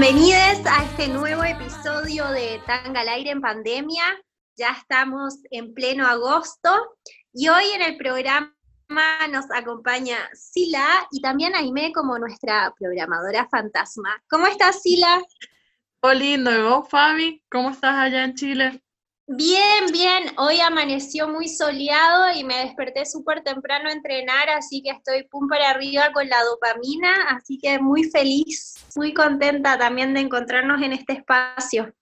Bienvenidos a este nuevo episodio de Tanga al aire en pandemia. Ya estamos en pleno agosto y hoy en el programa nos acompaña Sila y también Aime como nuestra programadora fantasma. ¿Cómo estás, Sila? Hola, lindo. ¿Y vos, Fabi? ¿Cómo estás allá en Chile? Bien, bien. Hoy amaneció muy soleado y me desperté súper temprano a entrenar, así que estoy pum para arriba con la dopamina, así que muy feliz, muy contenta también de encontrarnos en este espacio.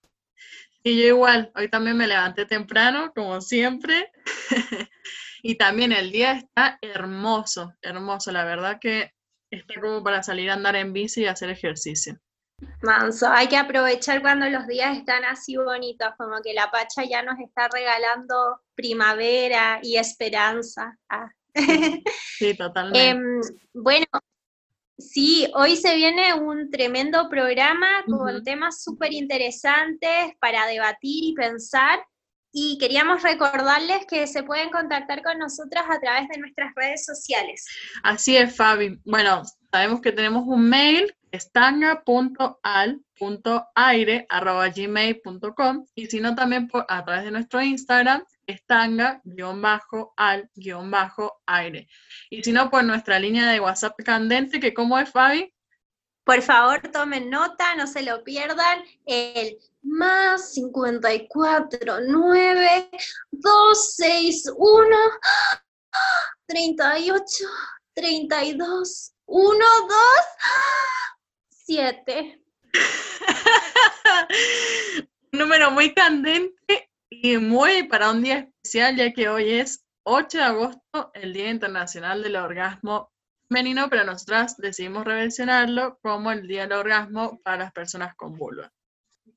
Y yo igual, hoy también me levanté temprano, como siempre, y también el día está hermoso, hermoso, la verdad que está como para salir a andar en bici y hacer ejercicio. Manso, hay que aprovechar cuando los días están así bonitos, como que la Pacha ya nos está regalando primavera y esperanza. Ah. Sí, totalmente. Em, bueno, sí, hoy se viene un tremendo programa con temas súper interesantes para debatir y pensar. Y queríamos recordarles que se pueden contactar con nosotras a través de nuestras redes sociales. Así es, Fabi. Bueno, sabemos que tenemos un mail estanga.al.aire.gmail.com y si no también por, a través de nuestro Instagram, estanga-al-aire. Y si no, por nuestra línea de WhatsApp candente, que ¿cómo es, Fabi? Por favor, tomen nota, no se lo pierdan. El más 54 9 2 6 1 38 32 1 2 7. Número muy candente y muy para un día especial, ya que hoy es 8 de agosto, el Día Internacional del Orgasmo Femenino, pero nosotras decidimos reversionarlo como el Día del Orgasmo para las personas con vulva.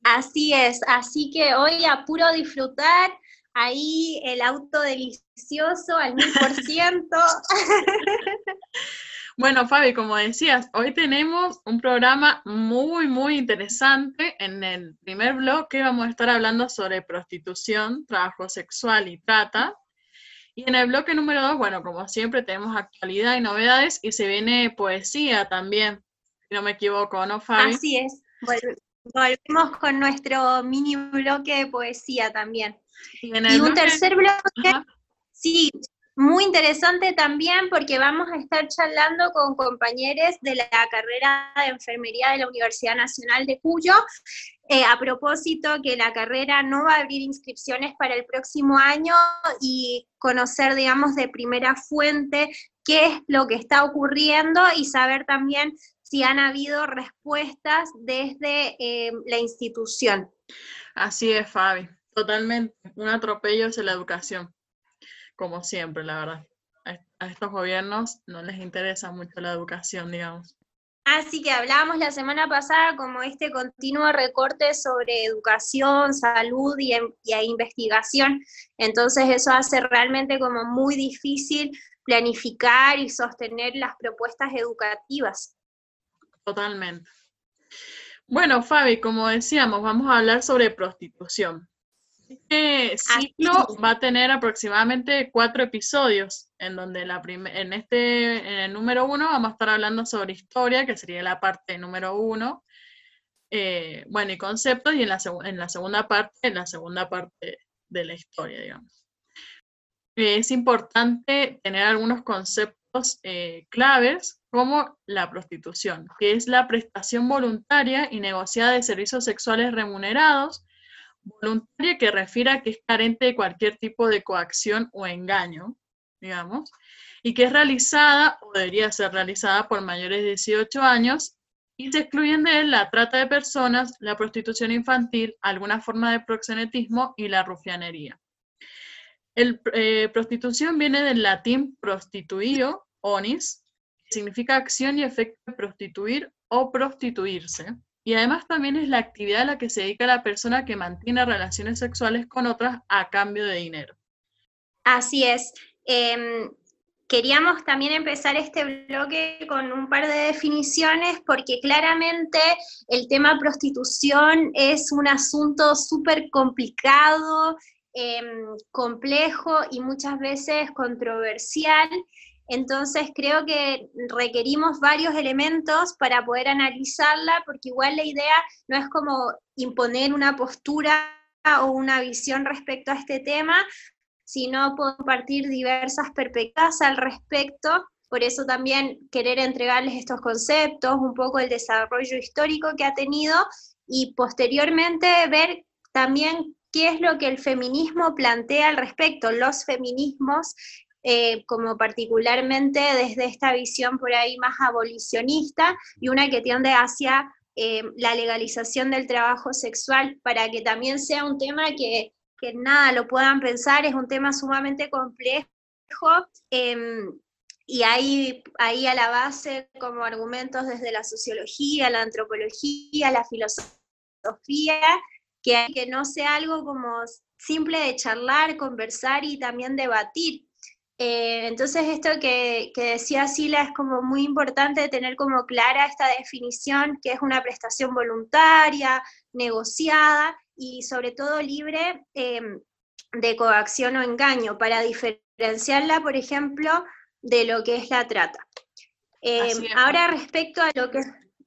Así es, así que hoy apuro disfrutar ahí el auto delicioso al mil por ciento. Bueno, Fabi, como decías, hoy tenemos un programa muy, muy interesante. En el primer bloque vamos a estar hablando sobre prostitución, trabajo sexual y trata. Y en el bloque número dos, bueno, como siempre, tenemos actualidad y novedades y se viene poesía también, si no me equivoco, ¿no, Fabi? Así es. Volvemos con nuestro mini bloque de poesía también. Y, un tercer bloque, sí, muy interesante también porque vamos a estar charlando con compañeros de la carrera de enfermería de la Universidad Nacional de Cuyo, eh, a propósito que la carrera no va a abrir inscripciones para el próximo año y conocer, digamos, de primera fuente qué es lo que está ocurriendo y saber también si han habido respuestas desde eh, la institución. Así es, Fabi, totalmente. Un atropello es la educación como siempre, la verdad. A estos gobiernos no les interesa mucho la educación, digamos. Así que hablábamos la semana pasada como este continuo recorte sobre educación, salud y, y, investigación. Entonces eso hace realmente como muy difícil planificar y sostener las propuestas educativas. Totalmente. Bueno, Fabi, como decíamos, vamos a hablar sobre prostitución. Este ciclo va a tener aproximadamente cuatro episodios, en donde la en este, en el número uno vamos a estar hablando sobre historia, que sería la parte número uno, eh, bueno, y conceptos, y en la, en la segunda parte, la segunda parte de la historia, digamos. Es importante tener algunos conceptos eh, claves, como la prostitución, que es la prestación voluntaria y negociada de servicios sexuales remunerados, voluntaria que refiere a que es carente de cualquier tipo de coacción o engaño, digamos, y que es realizada o debería ser realizada por mayores de 18 años y se excluyen de él la trata de personas, la prostitución infantil, alguna forma de proxenetismo y la rufianería. El, eh, prostitución viene del latín prostituio, onis, que significa acción y efecto de prostituir o prostituirse, y además también es la actividad a la que se dedica la persona que mantiene relaciones sexuales con otras a cambio de dinero. Así es. Em, queríamos también empezar este bloque con un par de definiciones porque claramente el tema prostitución es un asunto súper complicado, em, complejo y muchas veces controversial. Entonces creo que requerimos varios elementos para poder analizarla, porque igual la idea no es como imponer una postura o una visión respecto a este tema, sino compartir diversas perspectivas al respecto. Por eso también querer entregarles estos conceptos, un poco el desarrollo histórico que ha tenido y posteriormente ver también qué es lo que el feminismo plantea al respecto, los feminismos, eh, como particularmente desde esta visión por ahí más abolicionista y una que tiende hacia eh, la legalización del trabajo sexual, para que también sea un tema que, que nada lo puedan pensar, es un tema sumamente complejo. Em, y hay ahí a la base como argumentos desde la sociología, la antropología, la filosofía, que, que no sea algo como simple de charlar, conversar y también debatir. Eh, entonces esto que, que, decía Sila es como muy importante tener como clara esta definición que es una prestación voluntaria, negociada y sobre todo libre em, de coacción o engaño para diferenciarla, por ejemplo, de lo que es la trata. Em, ahora respecto a lo que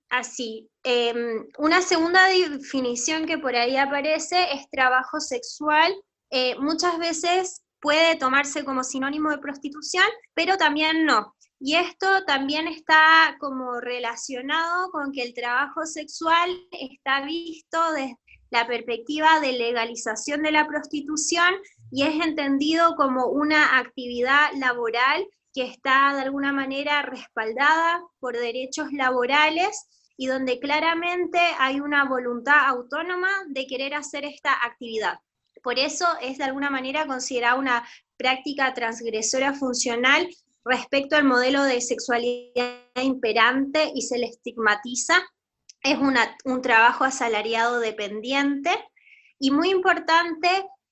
así. Em, una segunda definición que por ahí aparece es trabajo sexual. Eh, muchas veces puede tomarse como sinónimo de prostitución, pero también no. Y esto también está como relacionado con que el trabajo sexual está visto desde la perspectiva de legalización de la prostitución y es entendido como una actividad laboral que está de alguna manera respaldada por derechos laborales y donde claramente hay una voluntad autónoma de querer hacer esta actividad. Por eso es de alguna manera considerada una práctica transgresora funcional respecto al modelo de sexualidad imperante y se le estigmatiza. Es un trabajo asalariado dependiente y muy importante,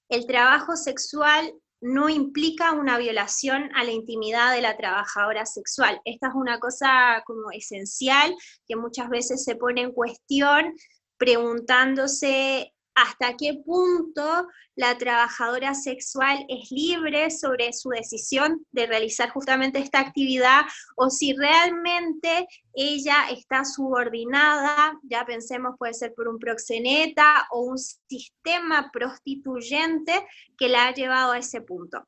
el trabajo sexual no implica una violación a la intimidad de la trabajadora sexual. Esta es una cosa como esencial que muchas veces se pone en cuestión preguntándose hasta qué punto la trabajadora sexual es libre sobre su decisión de realizar justamente esta actividad o si realmente ella está subordinada, ya pensemos puede ser por un proxeneta o un sistema prostituyente que la ha llevado a ese punto.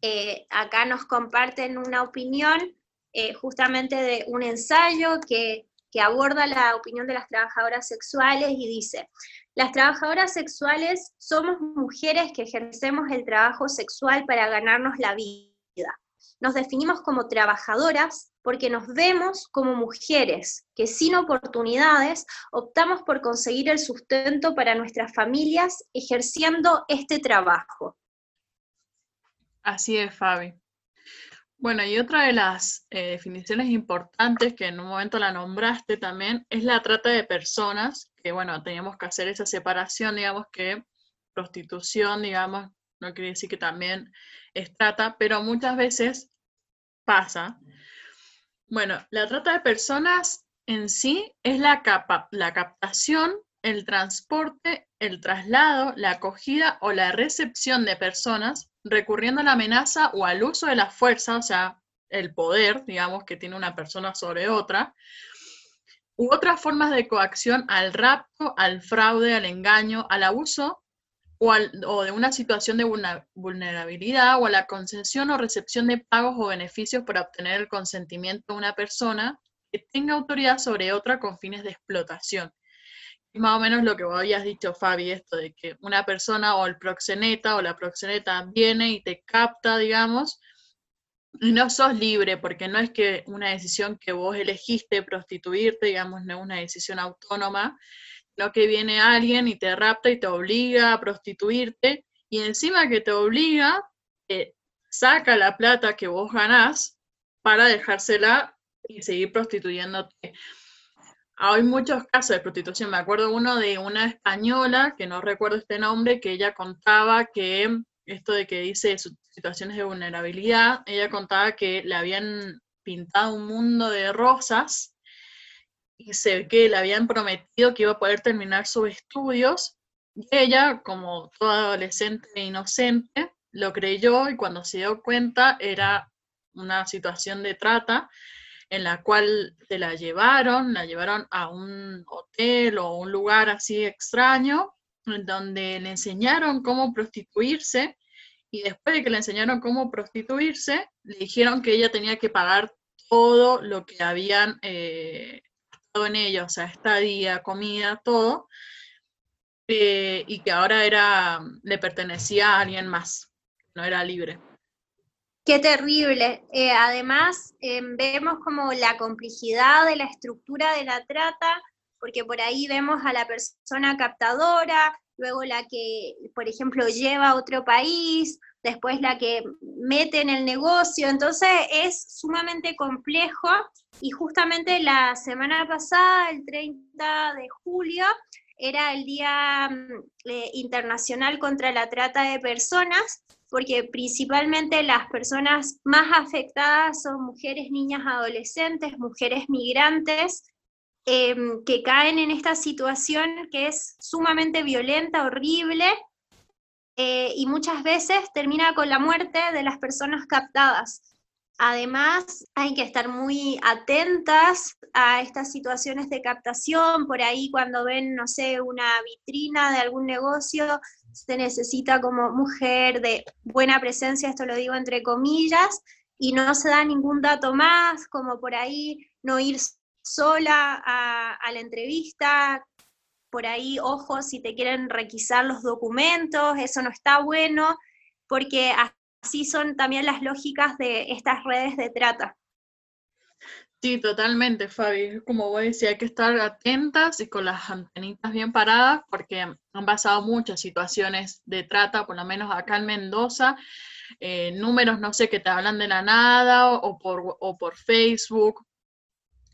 Eh, acá nos comparten una opinión eh, justamente de un ensayo que que aborda la opinión de las trabajadoras sexuales y dice, las trabajadoras sexuales somos mujeres que ejercemos el trabajo sexual para ganarnos la vida. Nos definimos como trabajadoras porque nos vemos como mujeres que sin oportunidades optamos por conseguir el sustento para nuestras familias ejerciendo este trabajo. Así es, Fabi. Bueno, y otra de las eh, definiciones importantes que en un momento la nombraste también es la trata de personas, que bueno, teníamos que hacer esa separación, digamos que prostitución, digamos, no quiere decir que también es trata, pero muchas veces pasa. Bueno, la trata de personas en sí es la, la captación, el transporte, el traslado, la acogida o la recepción de personas recurriendo a la amenaza o al uso de la fuerza, o sea, el poder, digamos, que tiene una persona sobre otra, u otras formas de coacción al rapto, al fraude, al engaño, al abuso o, o, de una situación de vulnerabilidad o a la concesión o recepción de pagos o beneficios para obtener el consentimiento de una persona que tenga autoridad sobre otra con fines de explotación más o menos lo que vos habías dicho, Fabi, esto de que una persona o el proxeneta o la proxeneta viene y te capta, digamos, y no sos libre, porque no es que una decisión que vos elegiste prostituirte, digamos, no es una decisión autónoma, sino que viene alguien y te rapta y te obliga a prostituirte, y encima que te obliga, saca la plata que vos ganás para dejársela y seguir prostituyéndote hay muchos casos de prostitución. Me acuerdo uno de una española, que no recuerdo este nombre, que ella contaba que, esto de que dice situaciones de vulnerabilidad, ella contaba que le habían pintado un mundo de rosas y se que le habían prometido que iba a poder terminar sus estudios. Y ella, como toda adolescente e inocente, lo creyó y cuando se dio cuenta era una situación de trata en la cual se la llevaron, la llevaron a un hotel o un lugar así extraño, donde le enseñaron cómo prostituirse y después de que le enseñaron cómo prostituirse, le dijeron que ella tenía que pagar todo lo que habían eh, en ella, o sea, estadía, comida, todo, eh, y que ahora era, le pertenecía a alguien más, no era libre. Qué terrible. Eh, además, em, vemos como la complejidad de la estructura de la trata, porque por ahí vemos a la persona captadora, luego la que, por ejemplo, lleva a otro país, después la que mete en el negocio, entonces es sumamente complejo. Y justamente la semana pasada, el 30 de julio, era el Día mm, eh, Internacional contra la Trata de Personas, porque principalmente las personas más afectadas son mujeres, niñas, adolescentes, mujeres migrantes, em, que caen en esta situación que es sumamente violenta, horrible, eh, y muchas veces termina con la muerte de las personas captadas. Además, hay que estar muy atentas a estas situaciones de captación. Por ahí cuando ven, no sé, una vitrina de algún negocio, se necesita como mujer de buena presencia, esto lo digo entre comillas, y no se da ningún dato más, como por ahí no ir sola a, la entrevista, por ahí, ojo, si te quieren requisar los documentos, eso no está bueno, porque así son también las lógicas de estas redes de trata. Sí, totalmente, Fabi. Como vos decías, hay que estar atentas y con las antenitas bien paradas porque han pasado muchas situaciones de trata, por lo menos acá en Mendoza. Eh, números, no sé, que te hablan de la nada o por, o por Facebook.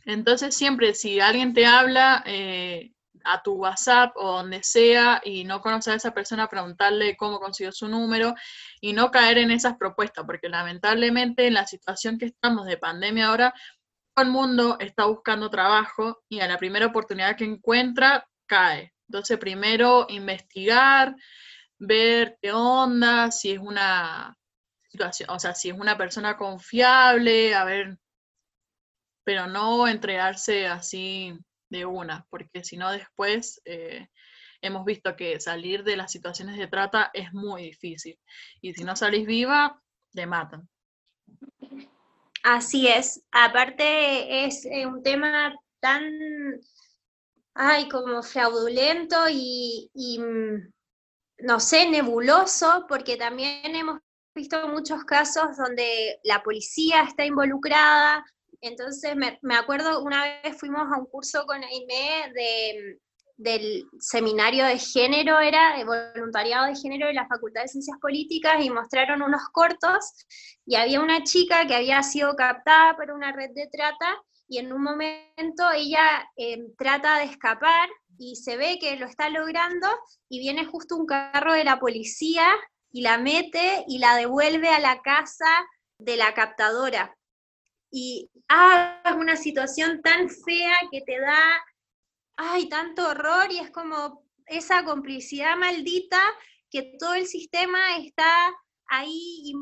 Entonces, siempre si alguien te habla, eh, a tu WhatsApp o donde sea y no conocer a esa persona, preguntarle cómo consiguió su número y no caer en esas propuestas, porque lamentablemente en la situación que estamos de pandemia ahora, el mundo está buscando trabajo y a la primera oportunidad que encuentra, cae. Entonces, primero investigar, ver qué onda, si es una situación, o sea, si es una persona confiable, a ver, pero no entregarse así de una, porque si no después eh, hemos visto que salir de las situaciones de trata es muy difícil. Y si no salís viva, te matan. Así es. Aparte es eh, un tema tan, ay, como fraudulento y, mm, no sé, nebuloso, porque también hemos visto muchos casos donde la policía está involucrada, entonces me, acuerdo una vez fuimos a un curso con Aime de, del seminario de género, era de voluntariado de género de la Facultad de Ciencias Políticas y mostraron unos cortos y había una chica que había sido captada por una red de trata y en un momento ella em, trata de escapar y se ve que lo está logrando y viene justo un carro de la policía y la mete y la devuelve a la casa de la captadora. Y ah, es una situación tan fea que te da, ay, tanto horror y es como esa complicidad maldita que todo el sistema está ahí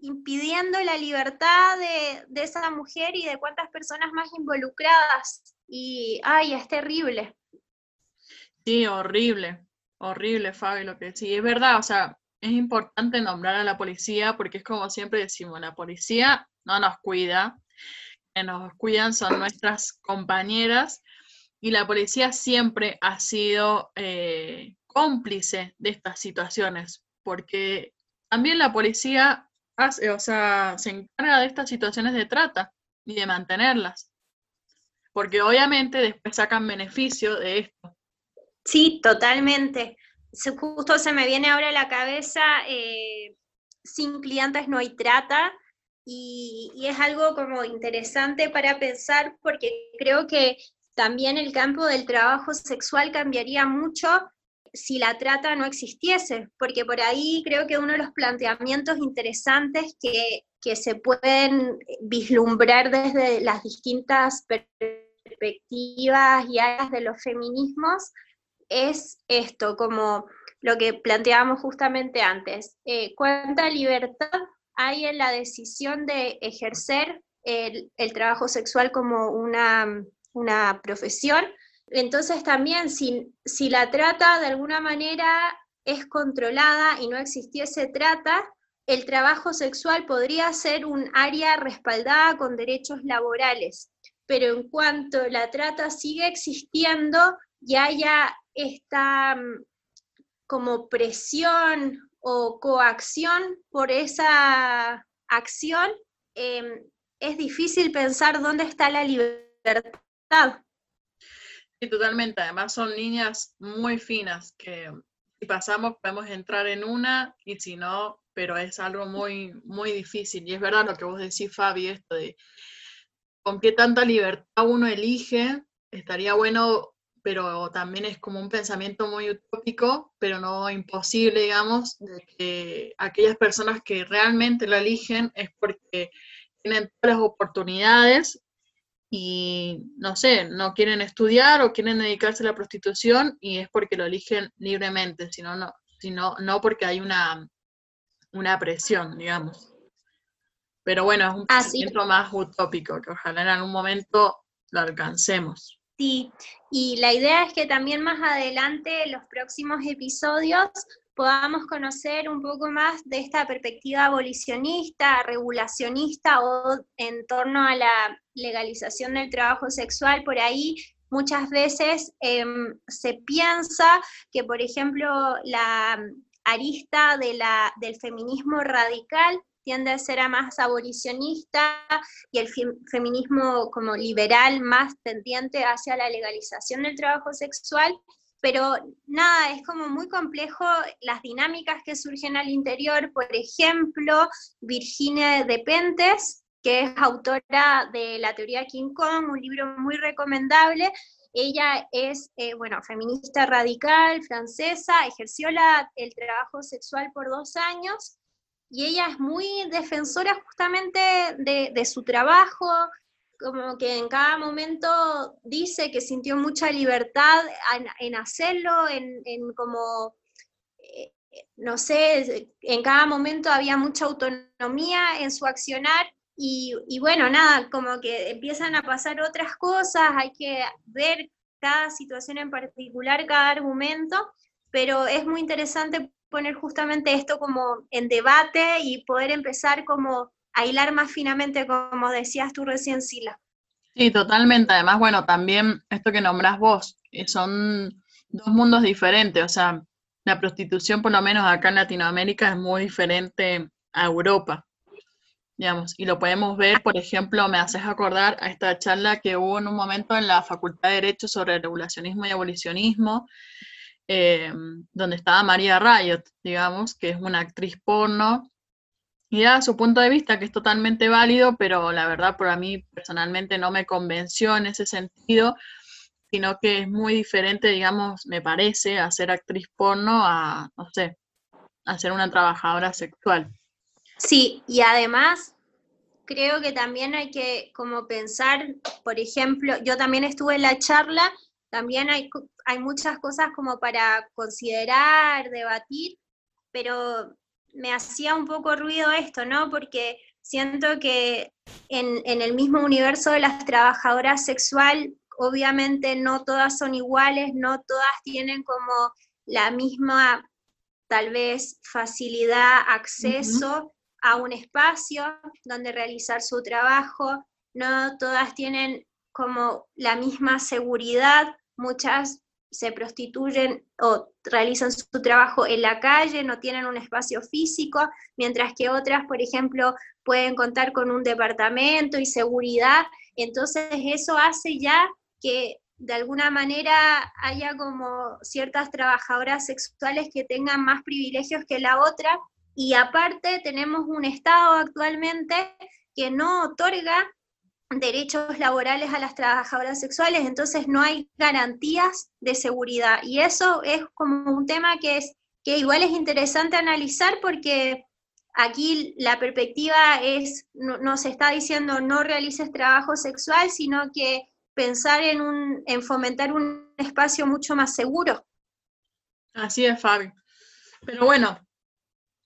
impidiendo la libertad de, de, esa mujer y de cuántas personas más involucradas. Y, ay, es terrible. Sí, horrible, horrible, Fabi, lo que sí, es verdad, o sea, es importante nombrar a la policía porque es como siempre decimos, la policía no nos cuida, que nos cuidan son nuestras compañeras y la policía siempre ha sido eh, cómplice de estas situaciones, porque también la policía hace, o sea, se encarga de estas situaciones de trata y de mantenerlas, porque obviamente después sacan beneficio de esto. Sí, totalmente. Justo se me viene ahora a la cabeza, eh, sin clientes no hay trata, y, es algo como interesante para pensar porque creo que también el campo del trabajo sexual cambiaría mucho si la trata no existiese, porque por ahí creo que uno de los planteamientos interesantes que, que se pueden vislumbrar desde las distintas perspectivas y áreas de los feminismos es esto, como lo que planteábamos justamente antes, eh, cuánta libertad hay en la decisión de ejercer el, trabajo sexual como una, una profesión. Entonces también si, si la trata de alguna manera es controlada y no existiese trata, el trabajo sexual podría ser un área respaldada con derechos laborales, pero en cuanto la trata sigue existiendo y haya esta mm, como presión o coacción por esa acción, em, es difícil pensar dónde está la libertad. Sí, totalmente. Además son líneas muy finas que si pasamos podemos entrar en una y si no, pero es algo muy, muy difícil. Y es verdad lo que vos decís, Fabi, esto de con qué tanta libertad uno elige, estaría bueno, pero también es como un pensamiento muy utópico, pero no imposible, digamos, de que aquellas personas que realmente lo eligen es porque tienen todas las oportunidades y no sé, no quieren estudiar o quieren dedicarse a la prostitución y es porque lo eligen libremente, sino no, sino no porque hay una, una presión, digamos. Pero bueno, es un ah, pensamiento más utópico, que ojalá en algún momento lo alcancemos. Sí, y la idea es que también más adelante, en los próximos episodios, podamos conocer un poco más de esta perspectiva abolicionista, regulacionista o en torno a la legalización del trabajo sexual. Por ahí muchas veces em, se piensa que, por ejemplo, la arista de la, del feminismo radical tiende a ser más abolicionista y el feminismo como liberal más tendiente hacia la legalización del trabajo sexual, pero nada, es como muy complejo las dinámicas que surgen al interior. Por ejemplo, Virginia de Pentes, que es autora de La teoría King Kong, un libro muy recomendable. Ella es, eh, bueno, feminista radical, francesa, ejerció la, el trabajo sexual por dos años y ella es muy defensora justamente de, de su trabajo, como que en cada momento dice que sintió mucha libertad en, hacerlo, en, como, eh, no sé, en cada momento había mucha autonomía en su accionar y, y, bueno, nada, como que empiezan a pasar otras cosas, hay que ver cada situación en particular, cada argumento, pero es muy interesante poner justamente esto como en debate y poder empezar como a hilar más finamente, como decías tú recién, Sila. Sí, totalmente. Además, bueno, también esto que nombras vos, eh, son dos mundos diferentes. O sea, la prostitución, por lo menos acá en Latinoamérica, es muy diferente a Europa, digamos. Y lo podemos ver, por ejemplo, me haces acordar a esta charla que hubo en un momento en la Facultad de Derecho sobre regulacionismo y abolicionismo, eh, donde estaba María Riot, digamos, que es una actriz porno y da su punto de vista, que es totalmente válido, pero la verdad por mí personalmente no me convenció en ese sentido, sino que es muy diferente, digamos, me parece, a ser actriz porno a, no sé, a ser una trabajadora sexual. Sí, y además creo que también hay que como pensar, por ejemplo, yo también estuve en la charla, también hay, hay muchas cosas como para considerar, debatir, pero me hacía un poco ruido esto, ¿no? Porque siento que en, el mismo universo de las trabajadoras sexual, obviamente no todas son iguales, no todas tienen como la misma, tal vez, facilidad, acceso a un espacio donde realizar su trabajo, no todas tienen como la misma seguridad, muchas se prostituyen o realizan su trabajo en la calle, no tienen un espacio físico, mientras que otras, por ejemplo, pueden contar con un departamento y seguridad. Entonces eso hace ya que de alguna manera haya como ciertas trabajadoras sexuales que tengan más privilegios que la otra. Y aparte tenemos un Estado actualmente que no otorga derechos laborales a las trabajadoras sexuales, entonces no hay garantías de seguridad. Y eso es como un tema que, es, que igual es interesante analizar porque aquí la perspectiva es, no, se está diciendo no realices trabajo sexual, sino que pensar en, un, en fomentar un espacio mucho más seguro. Así es, Fabi. Pero bueno,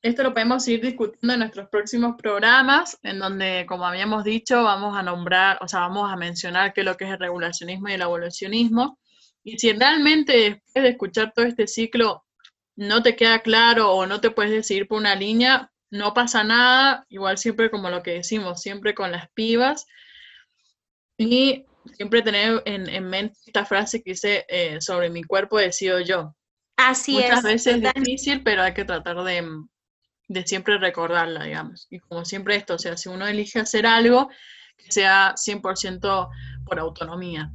esto lo podemos ir discutiendo en nuestros próximos programas, en donde, como habíamos dicho, vamos a nombrar, o sea, vamos a mencionar qué es lo que es el regulacionismo y el evolucionismo. Y si realmente después de escuchar todo este ciclo no te queda claro o no te puedes decidir por una línea, no pasa nada, igual siempre como lo que decimos, siempre con las pibas. Y siempre tener en, mente esta frase que dice, eh, sobre mi cuerpo decido yo. Así es. Muchas veces es difícil, pero hay que tratar de, de siempre recordarla, digamos. Y como siempre esto, o sea, si uno elige hacer algo, que sea 100% por autonomía.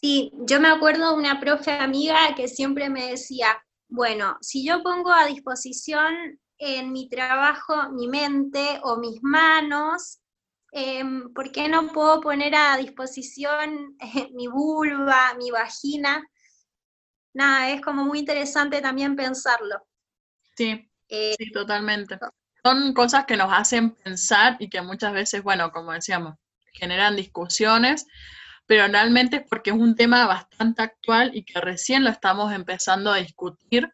Sí, yo me acuerdo de una profe amiga que siempre me decía, bueno, si yo pongo a disposición en mi trabajo mi mente o mis manos, em, ¿por qué no puedo poner a disposición mi vulva, mi vagina? Nada, es como muy interesante también pensarlo. Sí, eh, sí, totalmente. Son cosas que nos hacen pensar y que muchas veces, bueno, como decíamos, generan discusiones, pero realmente es porque es un tema bastante actual y que recién lo estamos empezando a discutir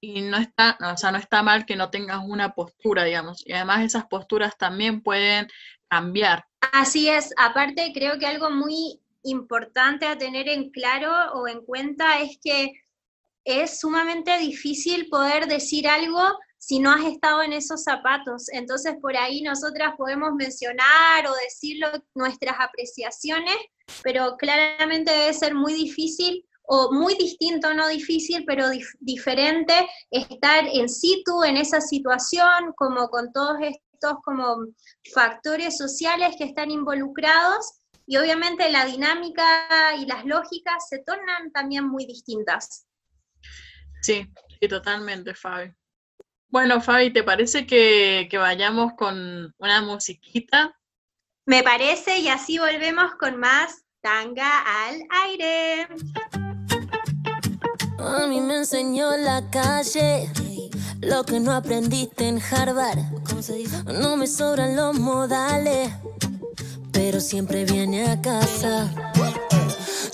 y no está, o sea, no está mal que no tengas una postura, digamos, y además esas posturas también pueden cambiar. Así es, aparte creo que algo muy importante a tener en claro o en cuenta es que es sumamente difícil poder decir algo si no has estado en esos zapatos. Entonces por ahí nosotras podemos mencionar o decir nuestras apreciaciones, pero claramente debe ser muy difícil o muy distinto, no difícil, pero diferente estar en situ en esa situación, como con todos estos como factores sociales que están involucrados y obviamente la dinámica y las lógicas se tornan también muy distintas. Sí, sí, totalmente, Fabi. Bueno, Fabi, ¿te parece que, que vayamos con una musiquita? Me parece, y así volvemos con más tanga al aire. A mí me enseñó la calle lo que no aprendiste en Harvard. No me sobran los modales, pero siempre viene a casa.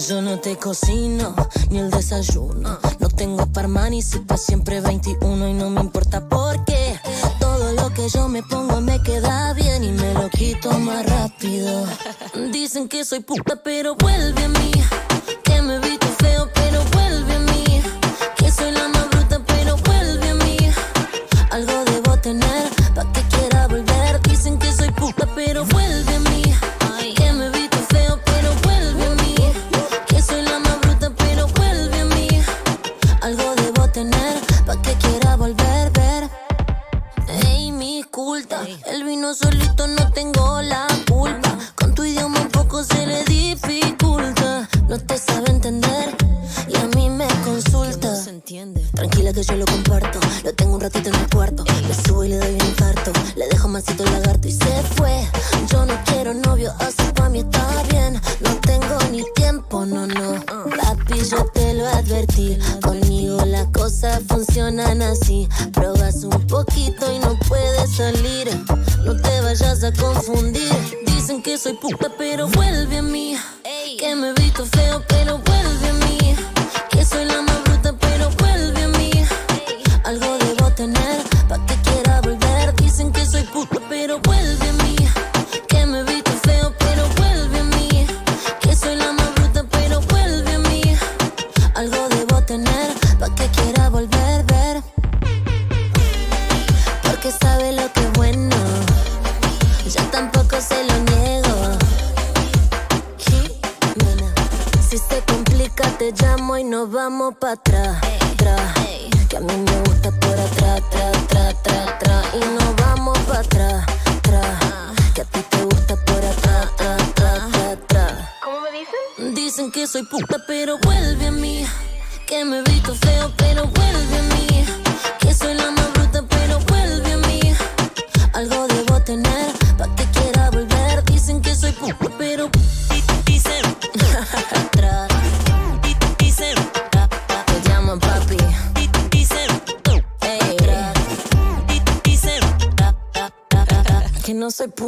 Yo no te cocino ni el desayuno. No tengo parman y pa' siempre 21 y no me importa por qué. Todo lo que yo me pongo me queda bien y me lo quito más rápido. Dicen que soy puta, pero vuelve a mí. Que me visto feo, pero vuelve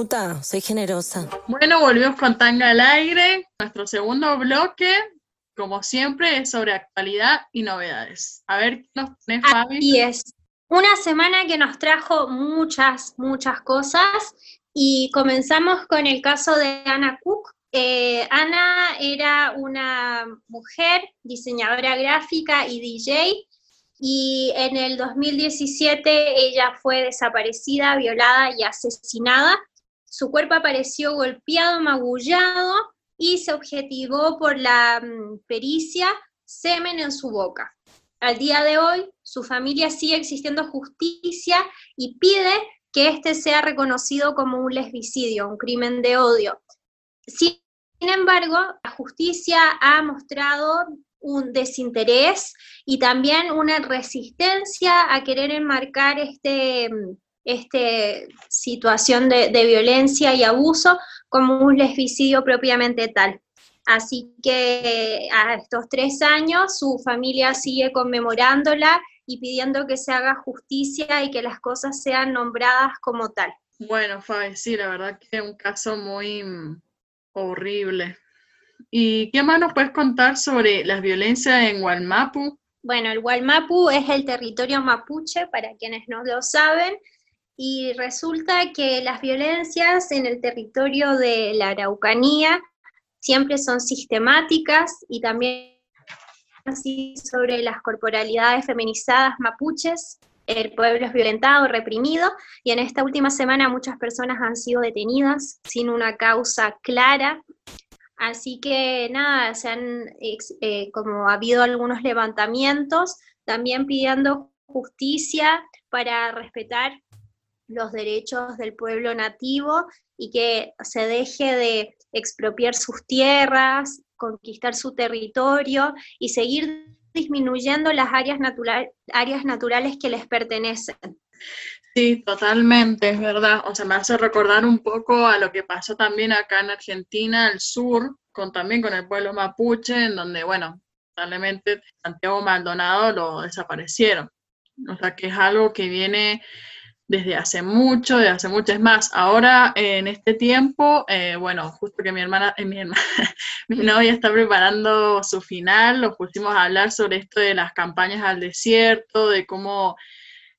puta, soy generosa. Bueno, volvimos con Tanga al aire. Nuestro segundo bloque, como siempre, es sobre actualidad y novedades. A ver, ¿qué nos tenés, Fabi? Así es. una semana que nos trajo muchas, muchas cosas y comenzamos con el caso de Ana Cook. Eh, Ana era una mujer, diseñadora gráfica y DJ, y en el 2017 ella fue desaparecida, violada y asesinada. Su cuerpo apareció golpeado, magullado y se objetivó por la mm, pericia semen en su boca. Al día de hoy, su familia sigue existiendo justicia y pide que este sea reconocido como un lesbicidio, un crimen de odio. Sin embargo, la justicia ha mostrado un desinterés y también una resistencia a querer enmarcar este, este situación de, de violencia y abuso como un lesbicidio propiamente tal. Así que a estos tres años su familia sigue conmemorándola y pidiendo que se haga justicia y que las cosas sean nombradas como tal. Bueno, Fabi, sí, la verdad que es un caso muy mm, horrible. ¿Y qué más nos puedes contar sobre las violencias en Gualmapu? Bueno, el Gualmapu es el territorio mapuche, para quienes no lo saben, y resulta que las violencias en el territorio de la Araucanía siempre son sistemáticas y también así sobre las corporalidades feminizadas mapuches. El pueblo es violentado, reprimido, y en esta última semana muchas personas han sido detenidas sin una causa clara. Así que nada, se han, eh, como ha habido algunos levantamientos, también pidiendo justicia para respetar los derechos del pueblo nativo y que se deje de expropiar sus tierras, conquistar su territorio y seguir disminuyendo las áreas, áreas naturales que les pertenecen. Sí, totalmente, es verdad. O sea, me hace recordar un poco a lo que pasó también acá en Argentina, al sur, con también con el pueblo mapuche, en donde, bueno, lamentablemente Santiago Maldonado lo desaparecieron. O sea, que es algo que viene desde hace mucho, desde hace mucho. Es más, ahora en este tiempo, eh, bueno, justo que mi hermana, eh, mi, mi novia está preparando su final, nos pusimos a hablar sobre esto de las campañas al desierto, de cómo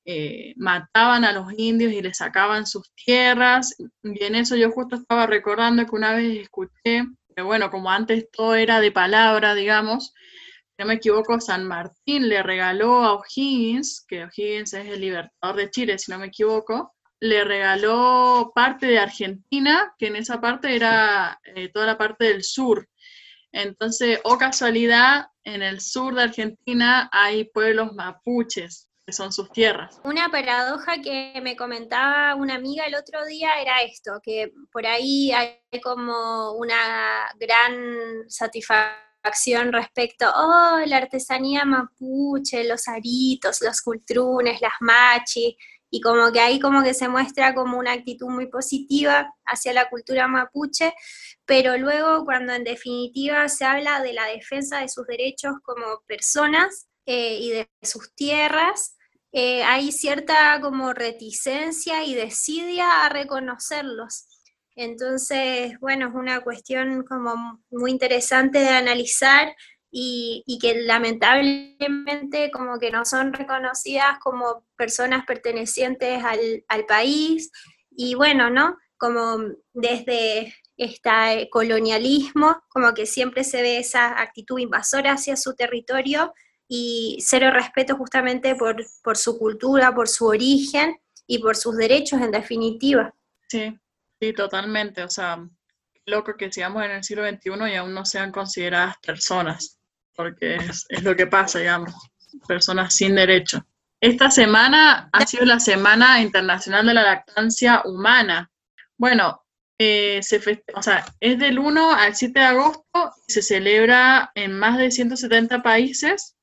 eh, mataban a los indios y les sacaban sus tierras. Y en eso yo justo estaba recordando que una vez escuché, que bueno, como antes todo era de palabra, digamos, no me equivoco, San Martín le regaló a O'Higgins, que O'Higgins es el libertador de Chile, si no me equivoco, le regaló parte de Argentina, que en esa parte era eh, toda la parte del sur. Entonces, o casualidad, en el sur de Argentina hay pueblos mapuches, que son sus tierras. Una paradoja que me comentaba una amiga el otro día era esto, que por ahí hay como una gran satisfacción acción respecto, oh, la artesanía mapuche, los aritos, los cultrunes, las machi, y como que ahí como que se muestra como una actitud muy positiva hacia la cultura mapuche, pero luego cuando en definitiva se habla de la defensa de sus derechos como personas eh, y de sus tierras, eh, hay cierta como reticencia y desidia a reconocerlos. Entonces, bueno, es una cuestión como muy interesante de analizar y, que lamentablemente como que no son reconocidas como personas pertenecientes al, país y bueno, ¿no? Como desde este colonialismo, como que siempre se ve esa actitud invasora hacia su territorio y cero respeto justamente por, por su cultura, por su origen y por sus derechos en definitiva. Sí, Sí, totalmente. O sea, loco que sigamos en el siglo XXI y aún no sean consideradas personas, porque es, lo que pasa, digamos, personas sin derecho. Esta semana ha sido la Semana Internacional de la Lactancia Humana. Bueno, eh, o sea, es del 1 al 7 de agosto, se celebra en más de 170 países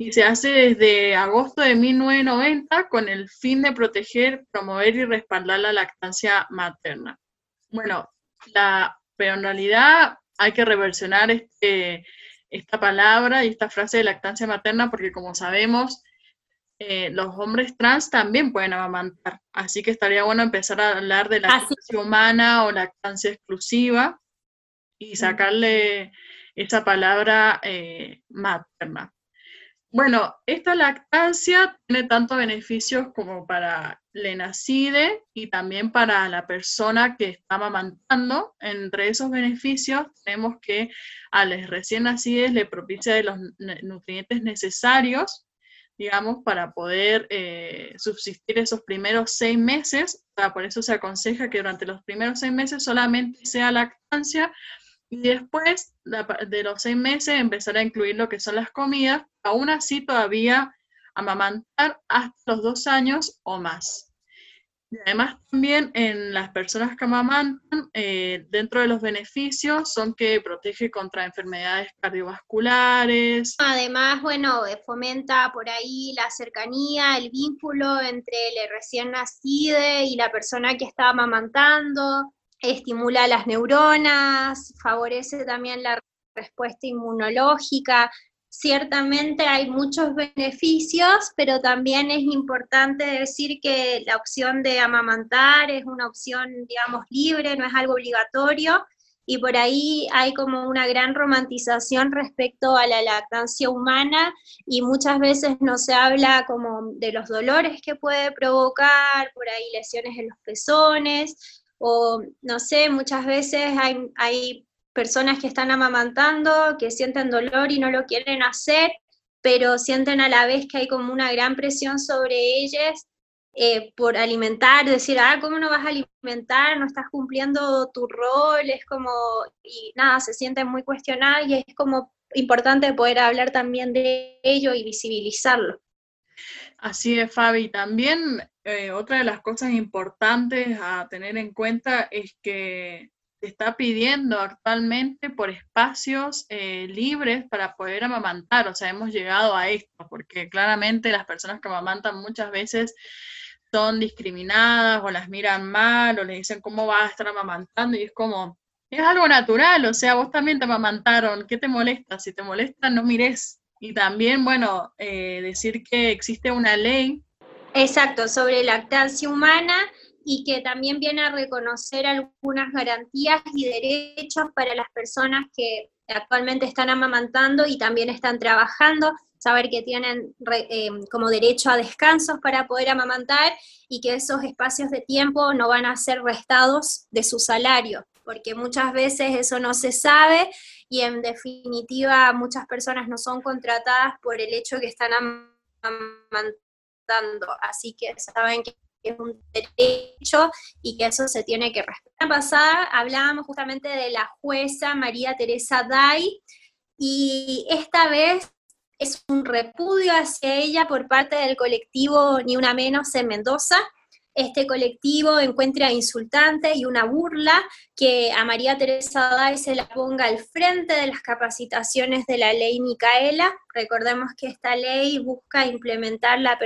y se hace desde agosto de 1990 con el fin de proteger, promover y respaldar la lactancia materna. Bueno, la, pero en realidad hay que reversionar este, esta palabra y esta frase de lactancia materna porque como sabemos, eh, los hombres trans también pueden amamantar. Así que estaría bueno empezar a hablar de lactancia humana o lactancia exclusiva y sacarle esa palabra eh, materna. Bueno, esta lactancia tiene tanto beneficios como para le nacide y también para la persona que está amamantando. Entre esos beneficios tenemos que a los recién nacidos le propicia de los nutrientes necesarios, digamos, para poder eh, subsistir esos primeros seis meses. por eso se aconseja que durante los primeros seis meses solamente sea lactancia y después de los seis meses empezar a incluir lo que son las comidas, aún así todavía amamantar hasta los dos años o más. Y además también en las personas que amamantan, eh, dentro de los beneficios son que protege contra enfermedades cardiovasculares. Además, bueno, eh, fomenta por ahí la cercanía, el vínculo entre el recién nacido y la persona que está amamantando estimula las neuronas, favorece también la respuesta inmunológica. Ciertamente hay muchos beneficios, pero también es importante decir que la opción de amamantar es una opción, digamos, libre, no es algo obligatorio, y por ahí hay como una gran romantización respecto a la lactancia humana y muchas veces no se habla como de los dolores que puede provocar, por ahí lesiones en los pezones, o no sé, muchas veces hay, hay personas que están amamantando, que sienten dolor y no lo quieren hacer, pero sienten a la vez que hay como una gran presión sobre ellas eh, por alimentar, decir, ah, ¿cómo no vas a alimentar? No estás cumpliendo tu rol, es como, y nada, se sienten muy cuestionadas y es como importante poder hablar también de ello y visibilizarlo. Así es, Fabi. También eh, otra de las cosas importantes a tener en cuenta es que se está pidiendo actualmente por espacios eh, libres para poder amamantar. O sea, hemos llegado a esto, porque claramente las personas que amamantan muchas veces son discriminadas o las miran mal o le dicen cómo vas a estar amamantando y es como, es algo natural, o sea, vos también te amamantaron, ¿qué te molesta? Si te molesta, no mires y también, bueno, eh, decir que existe una ley. Exacto, sobre lactancia humana y que también viene a reconocer algunas garantías y derechos para las personas que actualmente están amamantando y también están trabajando, saber que tienen eh, como derecho a descansos para poder amamantar y que esos espacios de tiempo no van a ser restados de su salario, porque muchas veces eso no se sabe y en definitiva muchas personas no son contratadas por el hecho que están amamantando, así que saben que es un derecho y que eso se tiene que respetar. La pasada hablábamos justamente de la jueza María Teresa Day y esta vez es un repudio hacia ella por parte del colectivo Ni Una Menos en Mendoza, este colectivo encuentra insultante y una burla que a María Teresa Day se la ponga al frente de las capacitaciones de la ley Micaela. Recordemos que esta ley busca implementar la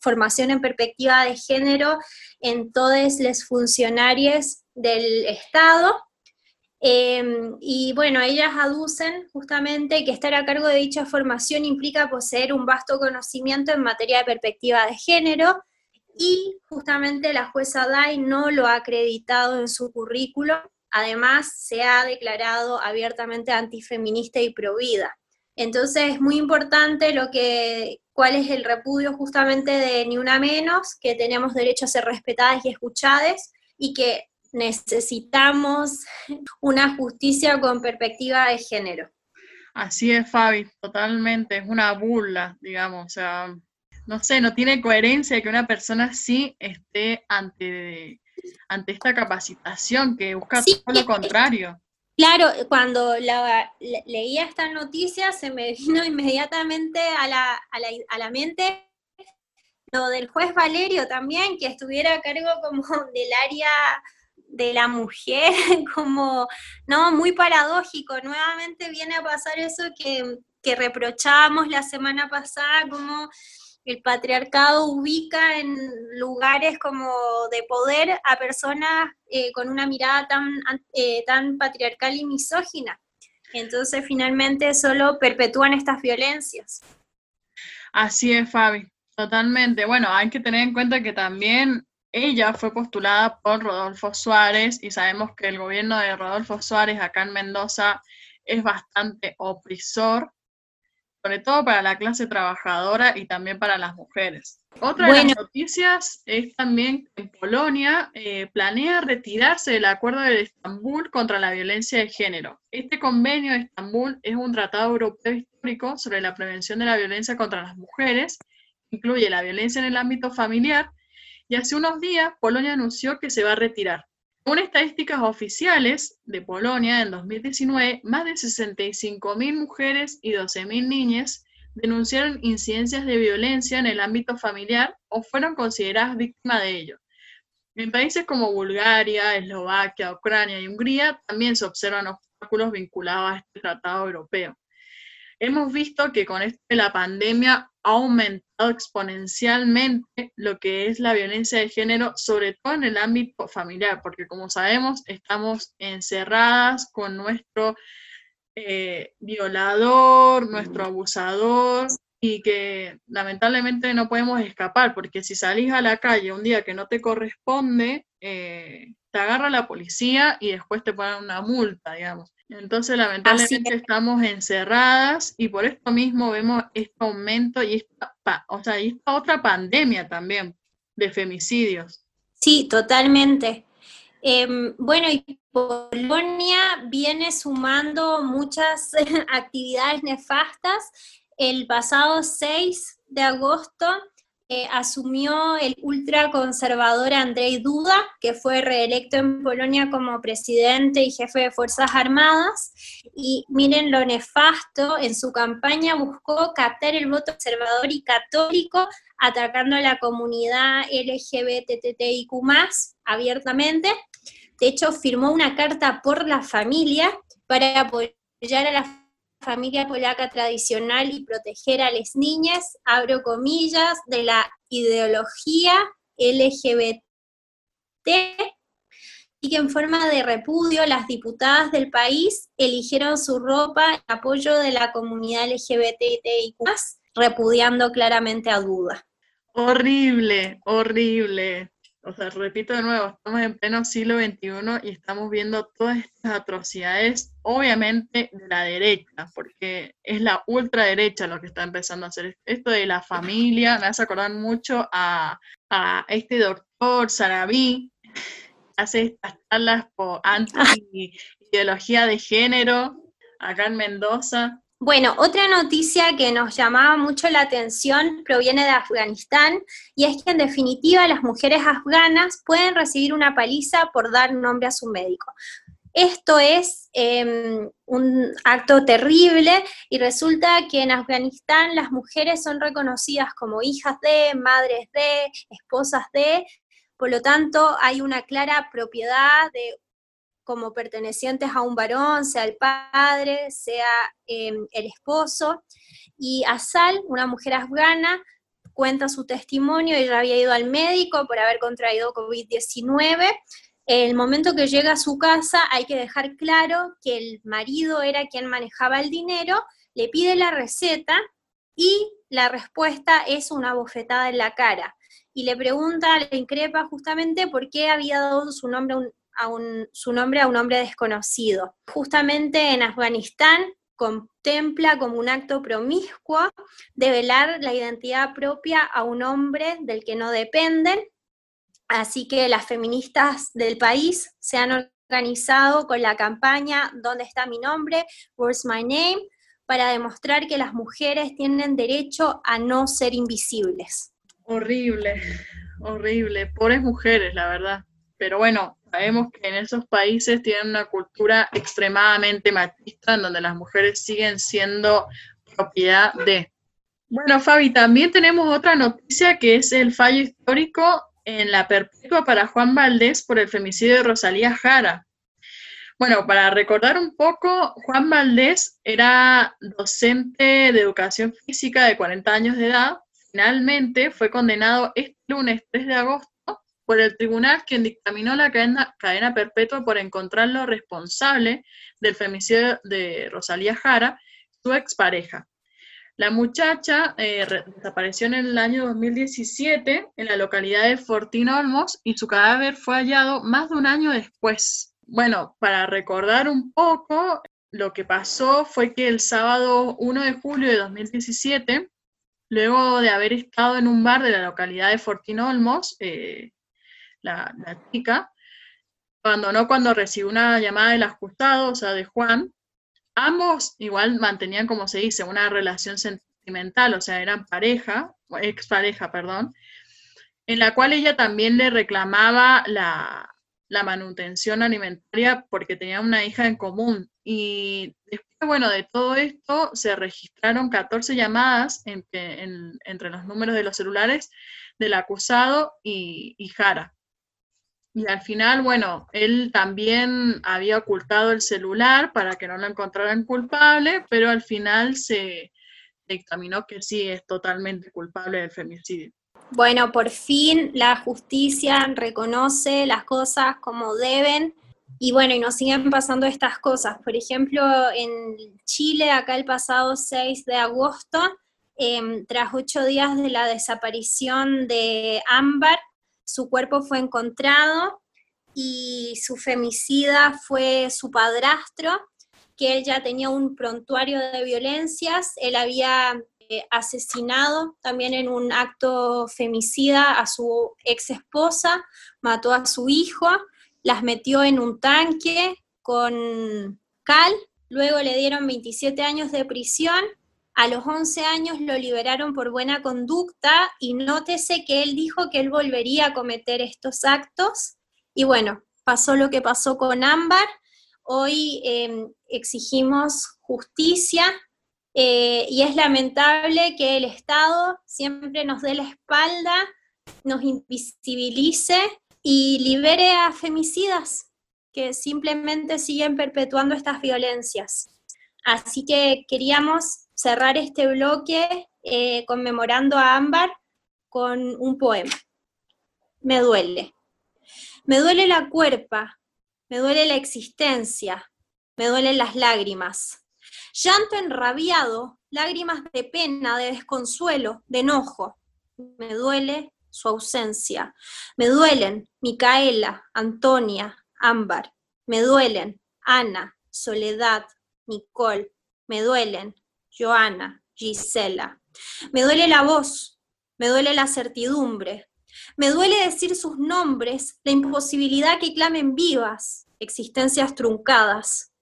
formación en perspectiva de género en todos los funcionarios del Estado. Em, y bueno, ellas aducen justamente que estar a cargo de dicha formación implica poseer un vasto conocimiento en materia de perspectiva de género, y justamente la jueza Day no lo ha acreditado en su currículo, además se ha declarado abiertamente antifeminista y provida. Entonces es muy importante lo que, cuál es el repudio justamente de Ni Una Menos, que tenemos derecho a ser respetadas y escuchadas y que necesitamos una justicia con perspectiva de género. Así es, Fabi, totalmente, es una burla, digamos, o sea, no sé, no tiene coherencia que una persona así esté ante, ante esta capacitación que busca todo lo contrario. Claro, cuando leía esta noticia se me vino inmediatamente a la, a, la, a la mente lo del juez Valerio también, que estuviera a cargo como del área de la mujer, como, no, muy paradójico. Nuevamente viene a pasar eso que, que reprochábamos la semana pasada, como el patriarcado ubica en lugares como de poder a personas eh, con una mirada tan, eh, tan patriarcal y misógina. Entonces finalmente solo perpetúan estas violencias. Así es, Fabi, totalmente. Bueno, hay que tener en cuenta que también ella fue postulada por Rodolfo Suárez y sabemos que el gobierno de Rodolfo Suárez acá en Mendoza es bastante opresor sobre todo para la clase trabajadora y también para las mujeres. Otra de las noticias es también que Polonia eh, planea retirarse del Acuerdo de Estambul contra la violencia de género. Este convenio de Estambul es un tratado europeo histórico sobre la prevención de la violencia contra las mujeres, incluye la violencia en el ámbito familiar, y hace unos días Polonia anunció que se va a retirar. Según estadísticas oficiales de Polonia, en 2019, más de 65.000 mujeres y 12.000 niñas denunciaron incidencias de violencia en el ámbito familiar o fueron consideradas víctimas de ello. En países como Bulgaria, Eslovaquia, Ucrania y Hungría también se observan obstáculos vinculados a este tratado europeo. Hemos visto que con esto de la pandemia ha aumentado exponencialmente lo que es la violencia de género, sobre todo en el ámbito familiar, porque como sabemos, estamos encerradas con nuestro eh, violador, nuestro abusador, y que lamentablemente no podemos escapar, porque si salís a la calle un día que no te corresponde, eh, te agarra la policía y después te ponen una multa, digamos. Entonces, lamentablemente estamos encerradas y por esto mismo vemos este aumento y esta, o sea, y esta otra pandemia también de femicidios. Sí, totalmente. Em, bueno, y Polonia viene sumando muchas actividades nefastas. El pasado 6 de agosto eh, asumió el ultraconservador Andrzej Duda, que fue reelecto en Polonia como presidente y jefe de Fuerzas Armadas. Y miren lo nefasto, en su campaña buscó captar el voto conservador y católico, atacando a la comunidad LGBTTIQ abiertamente. De hecho, firmó una carta por la familia para apoyar a la familia polaca tradicional y proteger a las niñas, abro comillas, de la ideología LGBT y que en forma de repudio las diputadas del país eligieron su ropa en apoyo de la comunidad LGBTIQ, repudiando claramente a Duda. Horrible, horrible o sea, repito de nuevo, estamos en pleno siglo XXI y estamos viendo todas estas atrocidades, obviamente de la derecha, porque es la ultraderecha lo que está empezando a hacer. Esto de la familia, me hace acordar mucho a, este doctor Sarabí, hace estas charlas por anti-ideología de género acá en Mendoza. Bueno, otra noticia que nos llamaba mucho la atención proviene de Afganistán y es que en definitiva las mujeres afganas pueden recibir una paliza por dar nombre a su médico. Esto es em, un acto terrible y resulta que en Afganistán las mujeres son reconocidas como hijas de, madres de, esposas de, por lo tanto hay una clara propiedad de como pertenecientes a un varón, sea el padre, sea em, el esposo. Y Asal, una mujer afgana, cuenta su testimonio, ella había ido al médico por haber contraído COVID-19. El momento que llega a su casa hay que dejar claro que el marido era quien manejaba el dinero, le pide la receta y la respuesta es una bofetada en la cara. Y le pregunta, le increpa justamente por qué había dado su nombre a un, su nombre a un hombre desconocido. Justamente en Afganistán contempla como un acto promiscuo develar la identidad propia a un hombre del que no dependen. Así que las feministas del país se han organizado con la campaña ¿Dónde está mi nombre? Where's my name? para demostrar que las mujeres tienen derecho a no ser invisibles. Horrible, horrible. Pobres mujeres, la verdad. Pero bueno, Sabemos que en esos países tienen una cultura extremadamente machista en donde las mujeres siguen siendo propiedad de. Bueno, Fabi, también tenemos otra noticia que es el fallo histórico en la perpetua para Juan Valdés por el femicidio de Rosalía Jara. Bueno, para recordar un poco, Juan Valdés era docente de educación física de 40 años de edad. Finalmente fue condenado este lunes 3 de agosto por el tribunal quien dictaminó la cadena, cadena perpetua por encontrarlo responsable del femicidio de Rosalía Jara, su expareja. La muchacha eh, desapareció en el año 2017 en la localidad de Fortín Olmos y su cadáver fue hallado más de un año después. Bueno, para recordar un poco, lo que pasó fue que el sábado 1 de julio de 2017, luego de haber estado en un bar de la localidad de Fortín Olmos, eh, la, chica abandonó cuando recibió una llamada del ajustado, o sea, de Juan. Ambos igual mantenían, como se dice, una relación sentimental, o sea, eran pareja, expareja, perdón, en la cual ella también le reclamaba la, la manutención alimentaria porque tenía una hija en común. Y después, bueno, de todo esto se registraron 14 llamadas entre los números de los celulares del acusado y, y Jara. Y al final, bueno, él también había ocultado el celular para que no lo encontraran culpable, pero al final se dictaminó que sí es totalmente culpable del femicidio. Bueno, por fin la justicia reconoce las cosas como deben y bueno, y nos siguen pasando estas cosas. Por ejemplo, en Chile, acá el pasado 6 de agosto, em, tras ocho días de la desaparición de Ámbar, su cuerpo fue encontrado y su femicida fue su padrastro, que él ya tenía un prontuario de violencias, él había eh, asesinado también en un acto femicida a su ex esposa, mató a su hijo, las metió en un tanque con cal, luego le dieron 27 años de prisión, a los 11 años lo liberaron por buena conducta y nótese que él dijo que él volvería a cometer estos actos y bueno, pasó lo que pasó con Ámbar, hoy em, exigimos justicia eh, y es lamentable que el Estado siempre nos dé la espalda, nos invisibilice y libere a femicidas que simplemente siguen perpetuando estas violencias. Así que queríamos cerrar este bloque eh, conmemorando a Ámbar con un poema. Me duele. Me duele la cuerpa, me duele la existencia, me duelen las lágrimas, Llanto enrabiado, lágrimas de pena, de desconsuelo, de enojo. Me duele su ausencia. Me duelen Micaela, Antonia, Ámbar. Me duelen Ana, Soledad, Nicole. Me duelen Joana, Gisela. Me duele la voz, me duele la certidumbre. Me duele decir sus nombres, la imposibilidad que clamen vivas, existencias truncadas.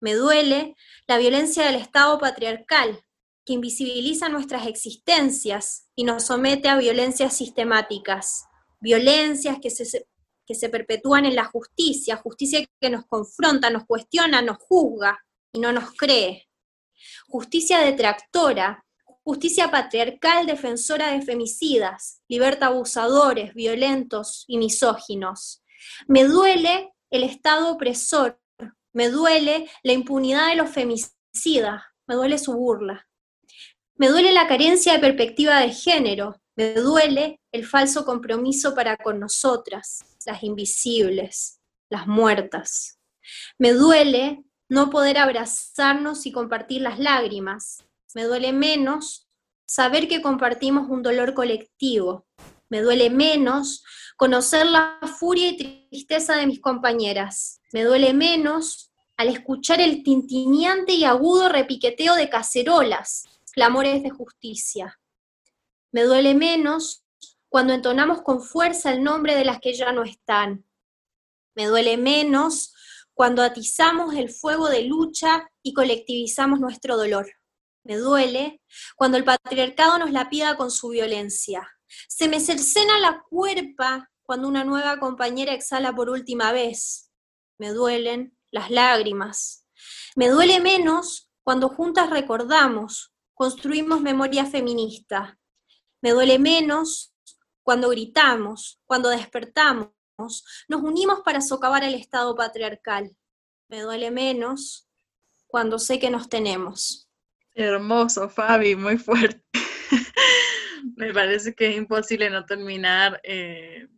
Me duele la violencia del Estado patriarcal, que invisibiliza nuestras existencias y nos somete a violencias sistemáticas, violencias que se, que se perpetúan en la justicia, justicia que nos confronta, nos cuestiona, nos juzga y no nos cree. Justicia detractora, justicia patriarcal defensora de femicidas, liberta abusadores, violentos y misóginos. Me duele el Estado opresor me duele la impunidad de los femicidas, me duele su burla. Me duele la carencia de perspectiva de género, me duele el falso compromiso para con nosotras, las invisibles, las muertas. Me duele no poder abrazarnos y compartir las lágrimas. Me duele menos saber que compartimos un dolor colectivo. Me duele menos conocer la furia y tristeza de mis compañeras. Me duele menos al escuchar el tintineante y agudo repiqueteo de cacerolas, clamores de justicia. Me duele menos cuando entonamos con fuerza el nombre de las que ya no están. Me duele menos cuando atizamos el fuego de lucha y colectivizamos nuestro dolor. Me duele cuando el patriarcado nos la pida con su violencia. Se me cercena la cuerpa cuando una nueva compañera exhala por última vez. Me duelen las lágrimas. Me duele menos cuando juntas recordamos, construimos memoria feminista. Me duele menos cuando gritamos, cuando despertamos, nos unimos para socavar el Estado patriarcal. Me duele menos cuando sé que nos tenemos. Hermoso, Fabi, muy fuerte. Me parece que es imposible no terminar eh,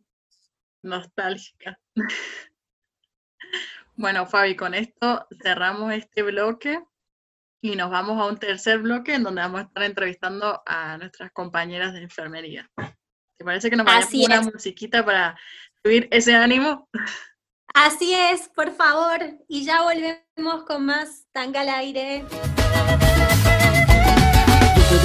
nostálgica. Bueno, Fabi, con esto cerramos este bloque y nos vamos a un tercer bloque en donde vamos a estar entrevistando a nuestras compañeras de enfermería. ¿Te parece que nos vayamos una musiquita para ese ánimo? Así es, por favor. Y ya volvemos con más Tanga al aire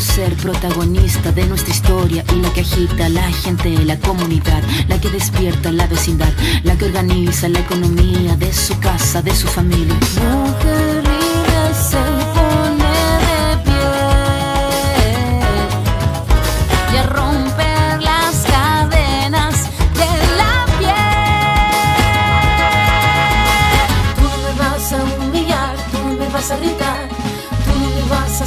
Ser protagonista de nuestra historia y la que agita la gente, la comunidad, la que despierta la vecindad, la que organiza la economía de su casa, de su familia. Mujer se pone de pie y a romper las cadenas de la piel. Tú me vas a humillar, tú me vas a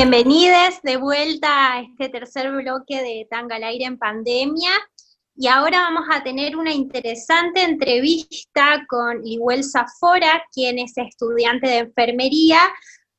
Bienvenidos de vuelta a este tercer bloque de Tanga al Aire en Pandemia. Y ahora vamos a tener una interesante entrevista con Iguel Zafora, quien es estudiante de enfermería,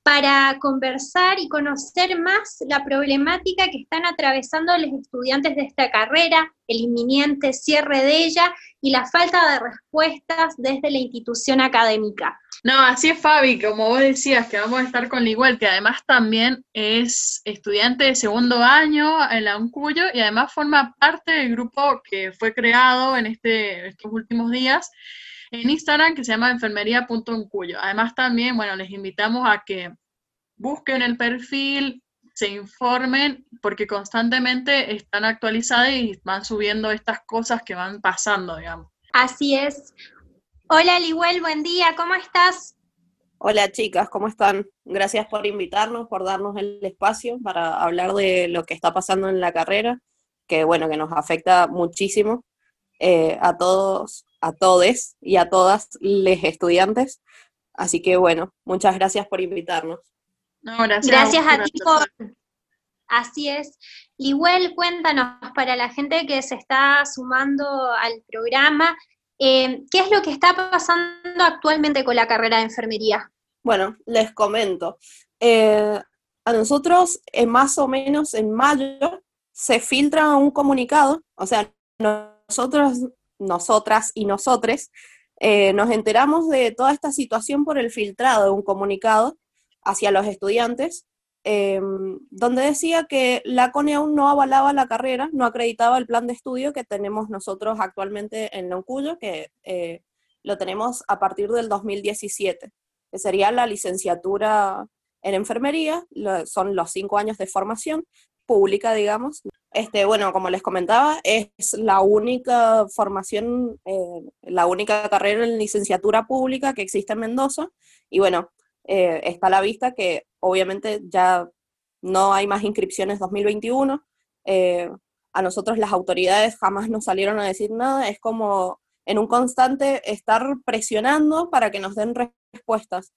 para conversar y conocer más la problemática que están atravesando los estudiantes de esta carrera, el inminente cierre de ella y la falta de respuestas desde la institución académica. No, así es Fabi, como vos decías, que vamos a estar con igual, que además también es estudiante de segundo año en la UNCUYO y además forma parte del grupo que fue creado en este, estos últimos días en Instagram que se llama enfermería.uncuyo. Además también, bueno, les invitamos a que busquen el perfil, se informen, porque constantemente están actualizadas y van subiendo estas cosas que van pasando, digamos. Así es. Hola Liwell, buen día, ¿cómo estás? Hola chicas, ¿cómo están? Gracias por invitarnos, por darnos el espacio para hablar de lo que está pasando en la carrera, que bueno, que nos afecta muchísimo eh, a todos, a todes y a todas les estudiantes. Así que bueno, muchas gracias por invitarnos. gracias, gracias a, ti por... Así es. Liwell, cuéntanos para la gente que se está sumando al programa, eh, ¿Qué es lo que está pasando actualmente con la carrera de enfermería? Bueno, les comento. Eh, a nosotros, eh, más o menos en mayo, se filtra un comunicado, o sea, nosotros, nosotras y nosotres, nos enteramos de toda esta situación por el filtrado de un comunicado hacia los estudiantes Em, donde decía que la CONE aún no avalaba la carrera, no acreditaba el plan de estudio que tenemos nosotros actualmente en Loncuyo, que eh, lo tenemos a partir del 2017, que sería la licenciatura en enfermería, son los cinco años de formación pública, digamos. Este, bueno, como les comentaba, es la única formación, eh, la única carrera en licenciatura pública que existe en Mendoza, y bueno, eh, está a la vista que obviamente ya no hay más inscripciones 2021. Eh, a nosotros las autoridades jamás nos salieron a decir nada, es como en un constante estar presionando para que nos den respuestas,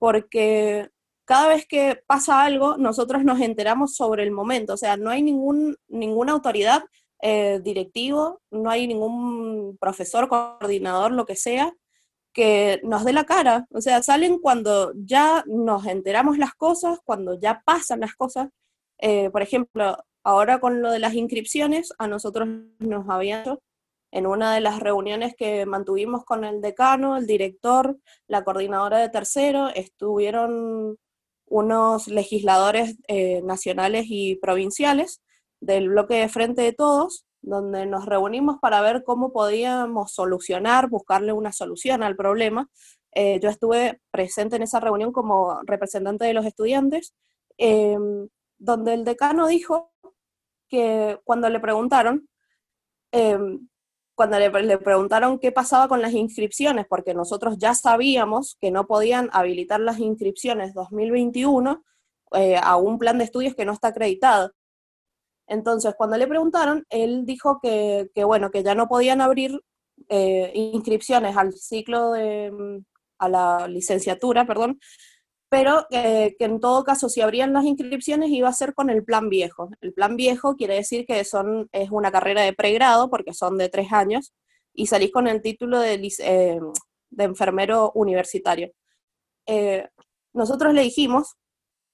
porque cada vez que pasa algo, nosotros nos enteramos sobre el momento, o sea, no hay ningún, ninguna autoridad eh, directivo, no hay ningún profesor, coordinador, lo que sea, que nos dé la cara, o sea, salen cuando ya nos enteramos las cosas, cuando ya pasan las cosas, eh, por ejemplo, ahora con lo de las inscripciones, a nosotros nos habían en una de las reuniones que mantuvimos con el decano, el director, la coordinadora de tercero, estuvieron unos legisladores eh, nacionales y provinciales del bloque de Frente de Todos, donde nos reunimos para ver cómo podíamos solucionar, buscarle una solución al problema. Eh, yo estuve presente en esa reunión como representante de los estudiantes, em, donde el decano dijo que cuando le preguntaron, em, cuando le, preguntaron qué pasaba con las inscripciones, porque nosotros ya sabíamos que no podían habilitar las inscripciones 2021 eh, a un plan de estudios que no está acreditado. Entonces, cuando le preguntaron, él dijo que, bueno, que ya no podían abrir eh, inscripciones al ciclo de, a la licenciatura, perdón, pero que en todo caso si abrían las inscripciones iba a ser con el plan viejo. El plan viejo quiere decir que son, es una carrera de pregrado porque son de tres años y salís con el título de, eh, de enfermero universitario. Eh, nosotros le dijimos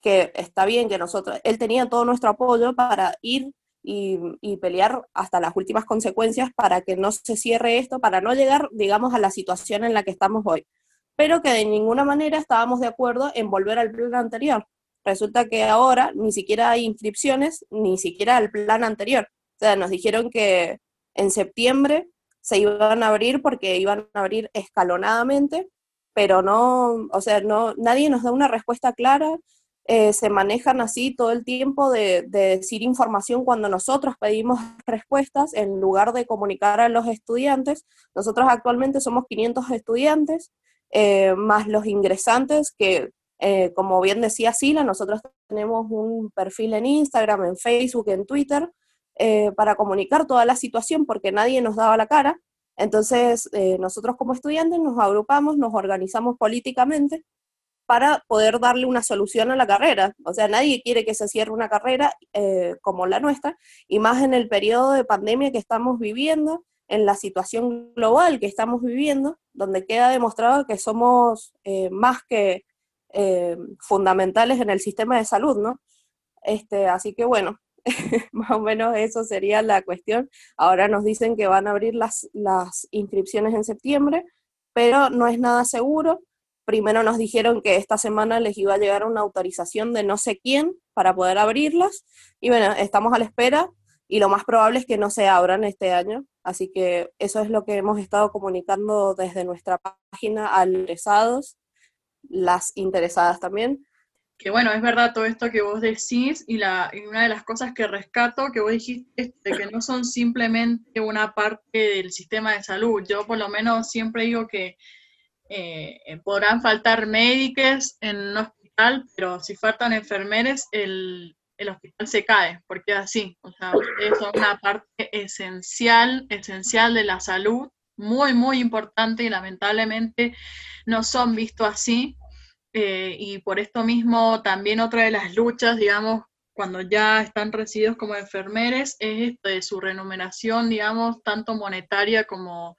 que está bien que nosotros, él tenía todo nuestro apoyo para ir y, pelear hasta las últimas consecuencias para que no se cierre esto, para no llegar, digamos, a la situación en la que estamos hoy pero que de ninguna manera estábamos de acuerdo en volver al plan anterior. Resulta que ahora ni siquiera hay inscripciones, ni siquiera al plan anterior. O sea, nos dijeron que en septiembre se iban a abrir porque iban a abrir escalonadamente, pero no, o sea, no, nadie nos da una respuesta clara. Eh, se manejan así todo el tiempo de, de, decir información cuando nosotros pedimos respuestas en lugar de comunicar a los estudiantes. Nosotros actualmente somos 500 estudiantes, eh, más los ingresantes que, eh, como bien decía Sila, nosotros tenemos un perfil en Instagram, en Facebook, en Twitter, eh, para comunicar toda la situación porque nadie nos daba la cara. Entonces, nosotros como estudiantes nos agrupamos, nos organizamos políticamente para poder darle una solución a la carrera. O sea, nadie quiere que se cierre una carrera como la nuestra, y más en el periodo de pandemia que estamos viviendo, en la situación global que estamos viviendo, donde queda demostrado que somos eh, más que eh, fundamentales en el sistema de salud, ¿no? Este, así que bueno, más o menos eso sería la cuestión. Ahora nos dicen que van a abrir las, las inscripciones en septiembre, pero no es nada seguro. Primero nos dijeron que esta semana les iba a llegar una autorización de no sé quién para poder abrirlas. Y bueno, estamos a la espera y lo más probable es que no se abran este año. Así que eso es lo que hemos estado comunicando desde nuestra página a interesados, las interesadas también. Que bueno, es verdad todo esto que vos decís y, la, una de las cosas que rescato que vos dijiste es que no son simplemente una parte del sistema de salud. Yo por lo menos siempre digo que eh, podrán faltar médicos en un hospital, pero si faltan enfermeros, el, el hospital se cae, porque así. O sea, ustedes son una parte esencial, esencial de la salud, muy, muy importante y lamentablemente no son vistos así. Eh, y por esto mismo también otra de las luchas, digamos, cuando ya están recibidos como enfermeros, es su remuneración, digamos, tanto monetaria como,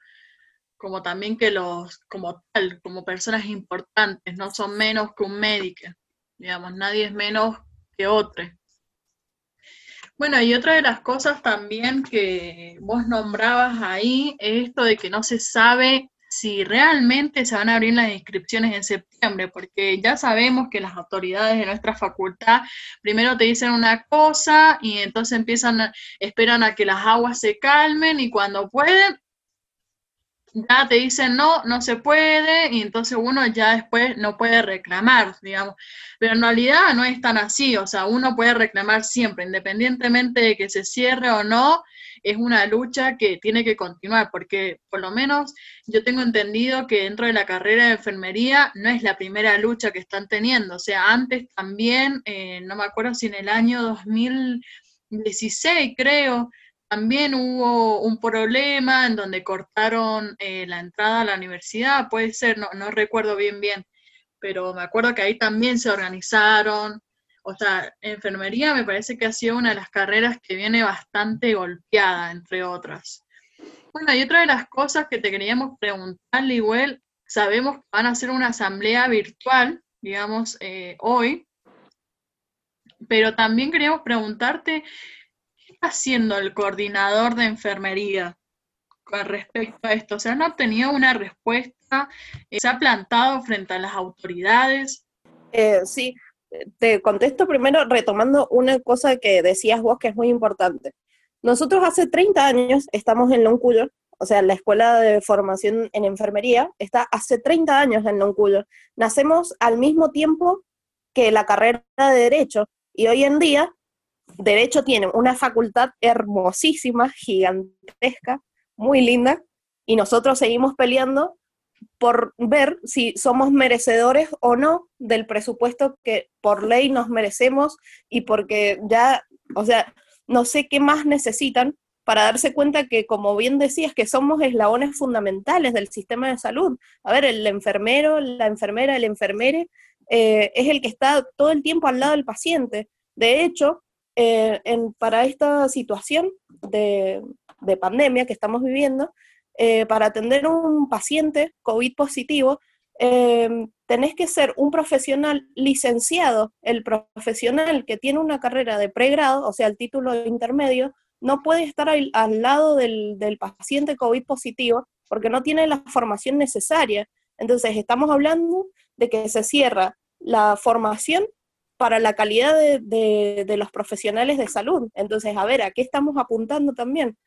como también que los, como tal, como personas importantes, no son menos que un médico, digamos, nadie es menos que otro. Bueno, y otra de las cosas también que vos nombrabas ahí es esto de que no se sabe si realmente se van a abrir las inscripciones en septiembre, porque ya sabemos que las autoridades de nuestra facultad primero te dicen una cosa y entonces empiezan, esperan a que las aguas se calmen y cuando pueden, ya te dicen no, no se puede, y entonces uno ya después no puede reclamar, digamos. Pero en realidad no es tan así, o sea, uno puede reclamar siempre, independientemente de que se cierre o no, es una lucha que tiene que continuar, porque por lo menos yo tengo entendido que dentro de la carrera de enfermería no es la primera lucha que están teniendo, o sea, antes también, eh, no me acuerdo si en el año 2016 creo, también hubo un problema en donde cortaron eh, la entrada a la universidad, puede ser, no, no recuerdo bien bien, pero me acuerdo que ahí también se organizaron. O sea, enfermería me parece que ha sido una de las carreras que viene bastante golpeada, entre otras. Bueno, y otra de las cosas que te queríamos preguntar, igual, sabemos que van a hacer una asamblea virtual, digamos, eh, hoy, pero también queríamos preguntarte haciendo el coordinador de enfermería con respecto a esto? O sea, ¿no ha obtenido una respuesta? Eh, ¿Se ha plantado frente a las autoridades? Eh, sí, te contesto primero retomando una cosa que decías vos que es muy importante. Nosotros hace 30 años estamos en Loncuyo, o sea, la escuela de formación en enfermería está hace 30 años en Loncuyo. Nacemos al mismo tiempo que la carrera de Derecho y hoy en día Derecho tiene una facultad hermosísima, gigantesca, muy linda, y nosotros seguimos peleando por ver si somos merecedores o no del presupuesto que por ley nos merecemos y porque ya, o sea, no sé qué más necesitan para darse cuenta que, como bien decías, que somos eslabones fundamentales del sistema de salud. A ver, el enfermero, la enfermera, el enfermere eh, es el que está todo el tiempo al lado del paciente. De hecho, eh, para esta situación de, pandemia que estamos viviendo, eh, para atender a un paciente COVID positivo, eh, tenés que ser un profesional licenciado. El profesional que tiene una carrera de pregrado, o sea, el título intermedio, no puede estar al, lado del, del, paciente COVID positivo porque no tiene la formación necesaria. Entonces, estamos hablando de que se cierra la formación para la calidad de, los profesionales de salud. Entonces, a ver, ¿a qué estamos apuntando también?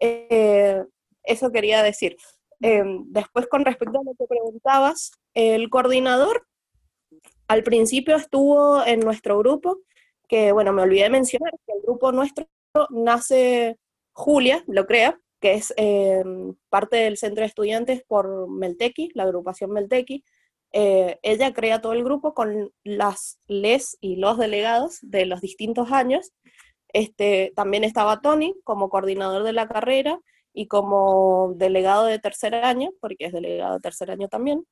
Eh, eso quería decir. Em, después, con respecto a lo que preguntabas, el coordinador al principio estuvo en nuestro grupo, que bueno, me olvidé de mencionar que el grupo nuestro nace Julia, lo crea, que es em, parte del centro de estudiantes por Meltequi, la agrupación Meltequi, eh, ella crea todo el grupo con las les y los delegados de los distintos años. Este, también estaba Tony como coordinador de la carrera y como delegado de tercer año, porque es delegado de tercer año también.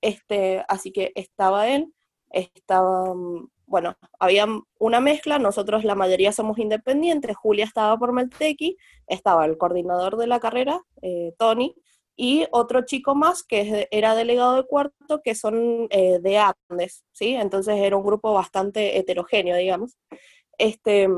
Este, así que estaba él, estaba, mm, bueno, había una mezcla, nosotros la mayoría somos independientes, Julia estaba por Meltequi, estaba el coordinador de la carrera, eh, Tony, y otro chico más que era delegado de cuarto, que son eh, de Andes, ¿sí? Entonces era un grupo bastante heterogéneo, digamos. Este,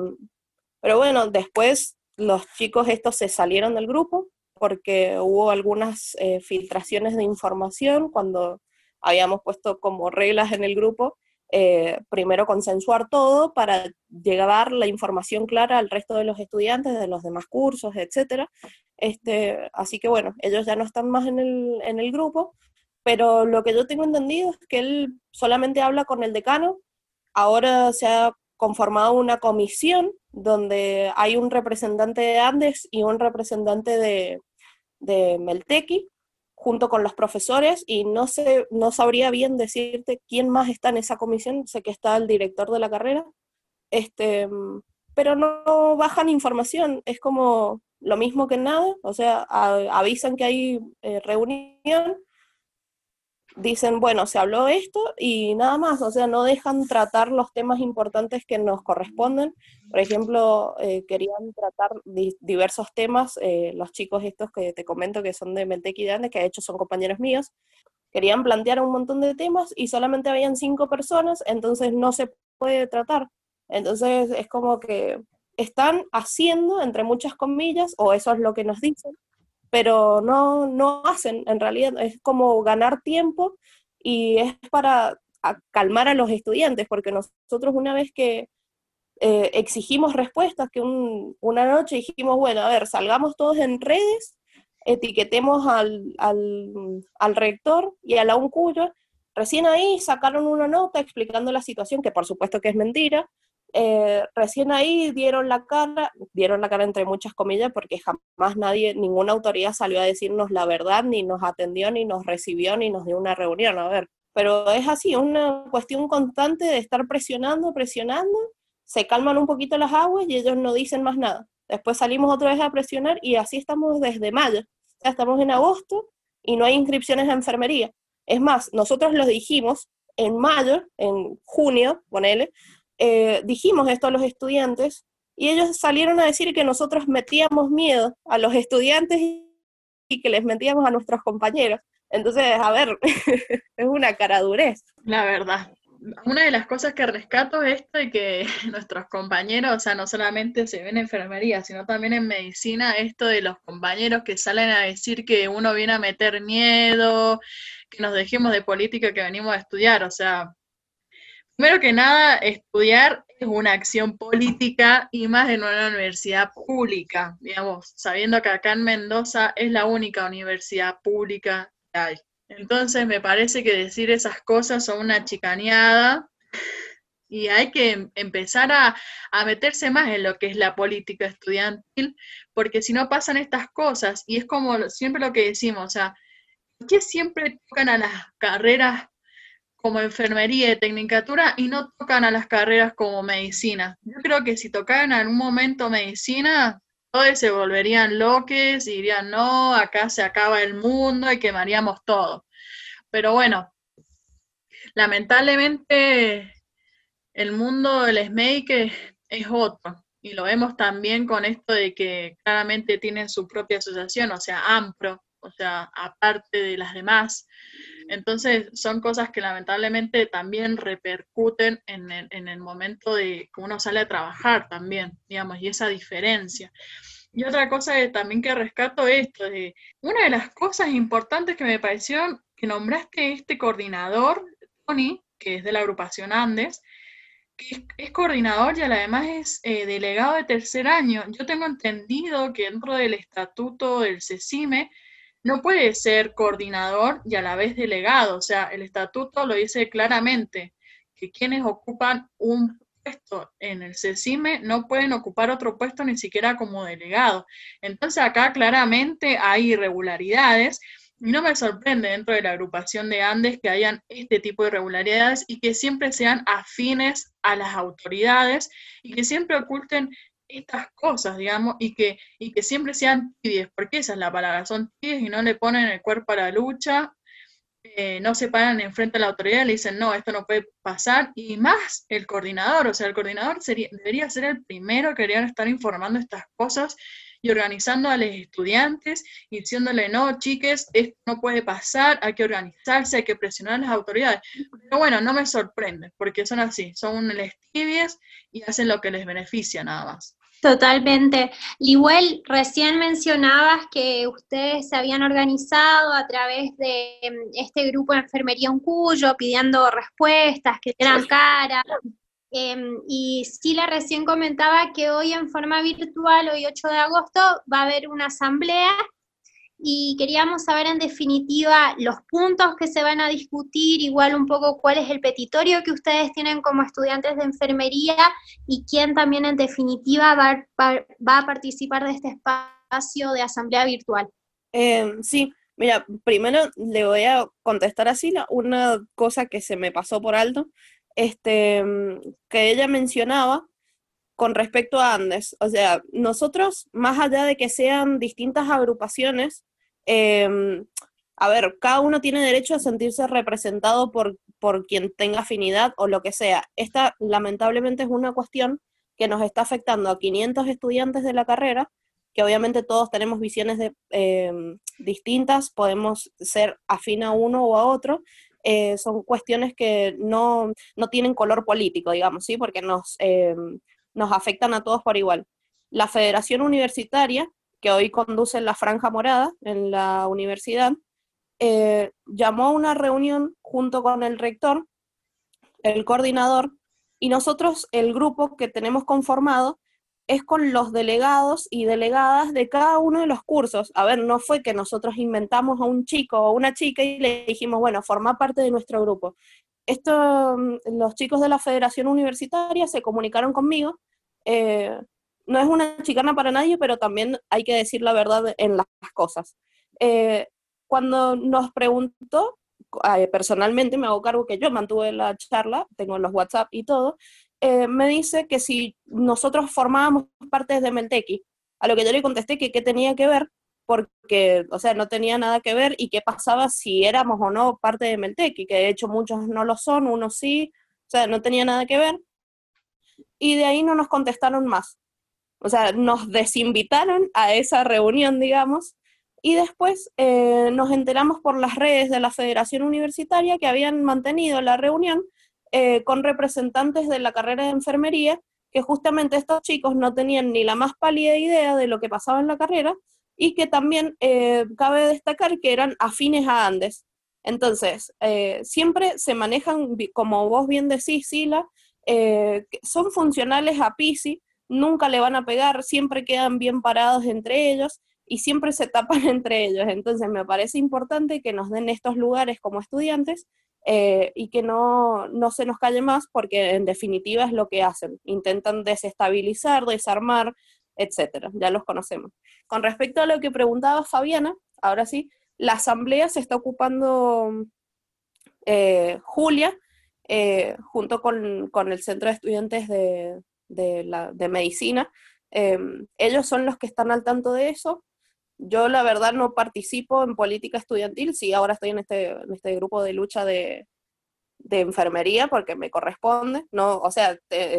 pero bueno, después los chicos estos se salieron del grupo porque hubo algunas eh, filtraciones de información cuando habíamos puesto como reglas en el grupo eh, primero consensuar todo para llevar la información clara al resto de los estudiantes de los demás cursos, etcétera. Este, así que bueno, ellos ya no están más en el, en el grupo, pero lo que yo tengo entendido es que él solamente habla con el decano. Ahora se ha conformado una comisión donde hay un representante de Andes y un representante de, de Meltequi, junto con los profesores y no sé, no sabría bien decirte quién más está en esa comisión, sé que está el director de la carrera, este, pero no bajan información, es como lo mismo que nada, o sea, avisan que hay eh, reunión, dicen, bueno, se habló esto y nada más, o sea, no dejan tratar los temas importantes que nos corresponden. Por ejemplo, eh, querían tratar diversos temas, eh, los chicos estos que te comento que son de Andes, que de hecho son compañeros míos, querían plantear un montón de temas y solamente habían cinco personas, entonces no se puede tratar. Entonces es como que están haciendo, entre muchas comillas, o eso es lo que nos dicen, pero no, no hacen, en realidad es como ganar tiempo y es para calmar a los estudiantes, porque nosotros una vez que eh, exigimos respuestas, que una noche dijimos, bueno, a ver, salgamos todos en redes, etiquetemos al, al, rector y a la UNCUYO, recién ahí sacaron una nota explicando la situación, que por supuesto que es mentira, eh, recién ahí dieron la cara, dieron la cara entre muchas comillas, porque jamás nadie, ninguna autoridad salió a decirnos la verdad, ni nos atendió, ni nos recibió, ni nos dio una reunión. A ver, pero es así, una cuestión constante de estar presionando, presionando, se calman un poquito las aguas y ellos no dicen más nada. Después salimos otra vez a presionar y así estamos desde mayo. Ya estamos en agosto y no hay inscripciones a enfermería. Es más, nosotros los dijimos en mayo, en junio, ponele, eh, dijimos esto a los estudiantes y ellos salieron a decir que nosotros metíamos miedo a los estudiantes y que les metíamos a nuestros compañeros. Entonces, a ver, es una caradurez. La verdad. Una de las cosas que rescato es esto de que nuestros compañeros, o sea, no solamente se ven en enfermería, sino también en medicina, esto de los compañeros que salen a decir que uno viene a meter miedo, que nos dejemos de política que venimos a estudiar, o sea, Primero que nada, estudiar es una acción política y más en una universidad pública, digamos, sabiendo que acá en Mendoza es la única universidad pública que hay. Entonces me parece que decir esas cosas son una chicaneada y hay que empezar a, a, meterse más en lo que es la política estudiantil, porque si no pasan estas cosas, y es como siempre lo que decimos, o sea, ¿por qué siempre tocan a las carreras como enfermería y tecnicatura y no tocan a las carreras como medicina. Yo creo que si tocaran en algún momento medicina, todos se volverían loques y dirían, no, acá se acaba el mundo y quemaríamos todo. Pero bueno, lamentablemente el mundo del SMEIC es otro. Y lo vemos también con esto de que claramente tienen su propia asociación, o sea, AMPRO, o sea, aparte de las demás. Entonces, son cosas que lamentablemente también repercuten en el, momento de que uno sale a trabajar también, digamos, y esa diferencia. Y otra cosa también que rescato esto, de, una de las cosas importantes que me pareció que nombraste este coordinador, Tony, que es de la agrupación Andes, que es, coordinador y además es eh, delegado de tercer año. Yo tengo entendido que dentro del estatuto del CECIME no puede ser coordinador y a la vez delegado. O sea, el estatuto lo dice claramente, que quienes ocupan un puesto en el CECIME no pueden ocupar otro puesto ni siquiera como delegado. Entonces acá claramente hay irregularidades y no me sorprende dentro de la agrupación de Andes que hayan este tipo de irregularidades y que siempre sean afines a las autoridades y que siempre oculten estas cosas, digamos, y que, y que siempre sean tibias, porque esa es la palabra, son tibias y no le ponen el cuerpo a la lucha, eh, no se paran enfrente a la autoridad y le dicen, no, esto no puede pasar, y más el coordinador, o sea, el coordinador sería, debería ser el primero que debería estar informando estas cosas y organizando a los estudiantes y diciéndole, no, chiques, esto no puede pasar, hay que organizarse, hay que presionar a las autoridades. Pero bueno, no me sorprende, porque son así, son les tibias y hacen lo que les beneficia nada más. Totalmente. Liwell, recién mencionabas que ustedes se habían organizado a través de em, este grupo de enfermería en Cuyo, pidiendo respuestas que eran caras, Em, y Sila recién comentaba que hoy en forma virtual, hoy 8 de agosto, va a haber una asamblea y queríamos saber en definitiva los puntos que se van a discutir, igual un poco cuál es el petitorio que ustedes tienen como estudiantes de enfermería y quién también en definitiva va, va, a participar de este espacio de asamblea virtual. Em, sí, mira, primero le voy a contestar a Sila una cosa que se me pasó por alto este, mm, que ella mencionaba con respecto a Andes. O sea, nosotros, más allá de que sean distintas agrupaciones, em, a ver, cada uno tiene derecho a sentirse representado por, por quien tenga afinidad o lo que sea. Esta, lamentablemente, es una cuestión que nos está afectando a 500 estudiantes de la carrera, que obviamente todos tenemos visiones em, distintas, podemos ser afín a uno o a otro, eh, son cuestiones que no, tienen color político, digamos, ¿sí? porque nos, eh, nos afectan a todos por igual. La Federación Universitaria, que hoy conduce la Franja Morada en la universidad, eh, llamó a una reunión junto con el rector, el coordinador, y nosotros, el grupo que tenemos conformado, es con los delegados y delegadas de cada uno de los cursos. A ver, no fue que nosotros inventamos a un chico o una chica y le dijimos, bueno, forma parte de nuestro grupo. esto, mm, los chicos de la Federación Universitaria se comunicaron conmigo. Eh, no es una chicana para nadie, pero también hay que decir la verdad en las cosas. Eh, cuando nos preguntó, personalmente me hago cargo que yo mantuve la charla, tengo los WhatsApp y todo, me dice que si nosotros formábamos parte de Meltequi, a lo que yo le contesté que qué tenía que ver, porque, o sea, no tenía nada que ver y qué pasaba si éramos o no parte de Meltequi, que de hecho muchos no lo son, unos sí, o sea, no tenía nada que ver. Y de ahí no nos contestaron más. O sea, nos desinvitaron a esa reunión, digamos, y después eh, nos enteramos por las redes de la Federación Universitaria que habían mantenido la reunión eh, con representantes de la carrera de enfermería, que justamente estos chicos no tenían ni la más pálida idea de lo que pasaba en la carrera, y que también eh, cabe destacar que eran afines a Andes. Entonces, siempre se manejan, como vos bien decís, Sila, son funcionales a Pisi, nunca le van a pegar, siempre quedan bien parados entre ellos y siempre se tapan entre ellos. Entonces, me parece importante que nos den estos lugares como estudiantes y que no, no se nos calle más, porque en definitiva es lo que hacen. Intentan desestabilizar, desarmar, etcétera. Ya los conocemos. Con respecto a lo que preguntaba Fabiana, ahora sí, la asamblea se está ocupando eh, Julia, eh, junto con, el Centro de Estudiantes de, Medicina. Em, ellos son los que están al tanto de eso. Yo la verdad no participo en política estudiantil, sí, ahora estoy en este, en este grupo de lucha de, de enfermería porque me corresponde, no, o sea,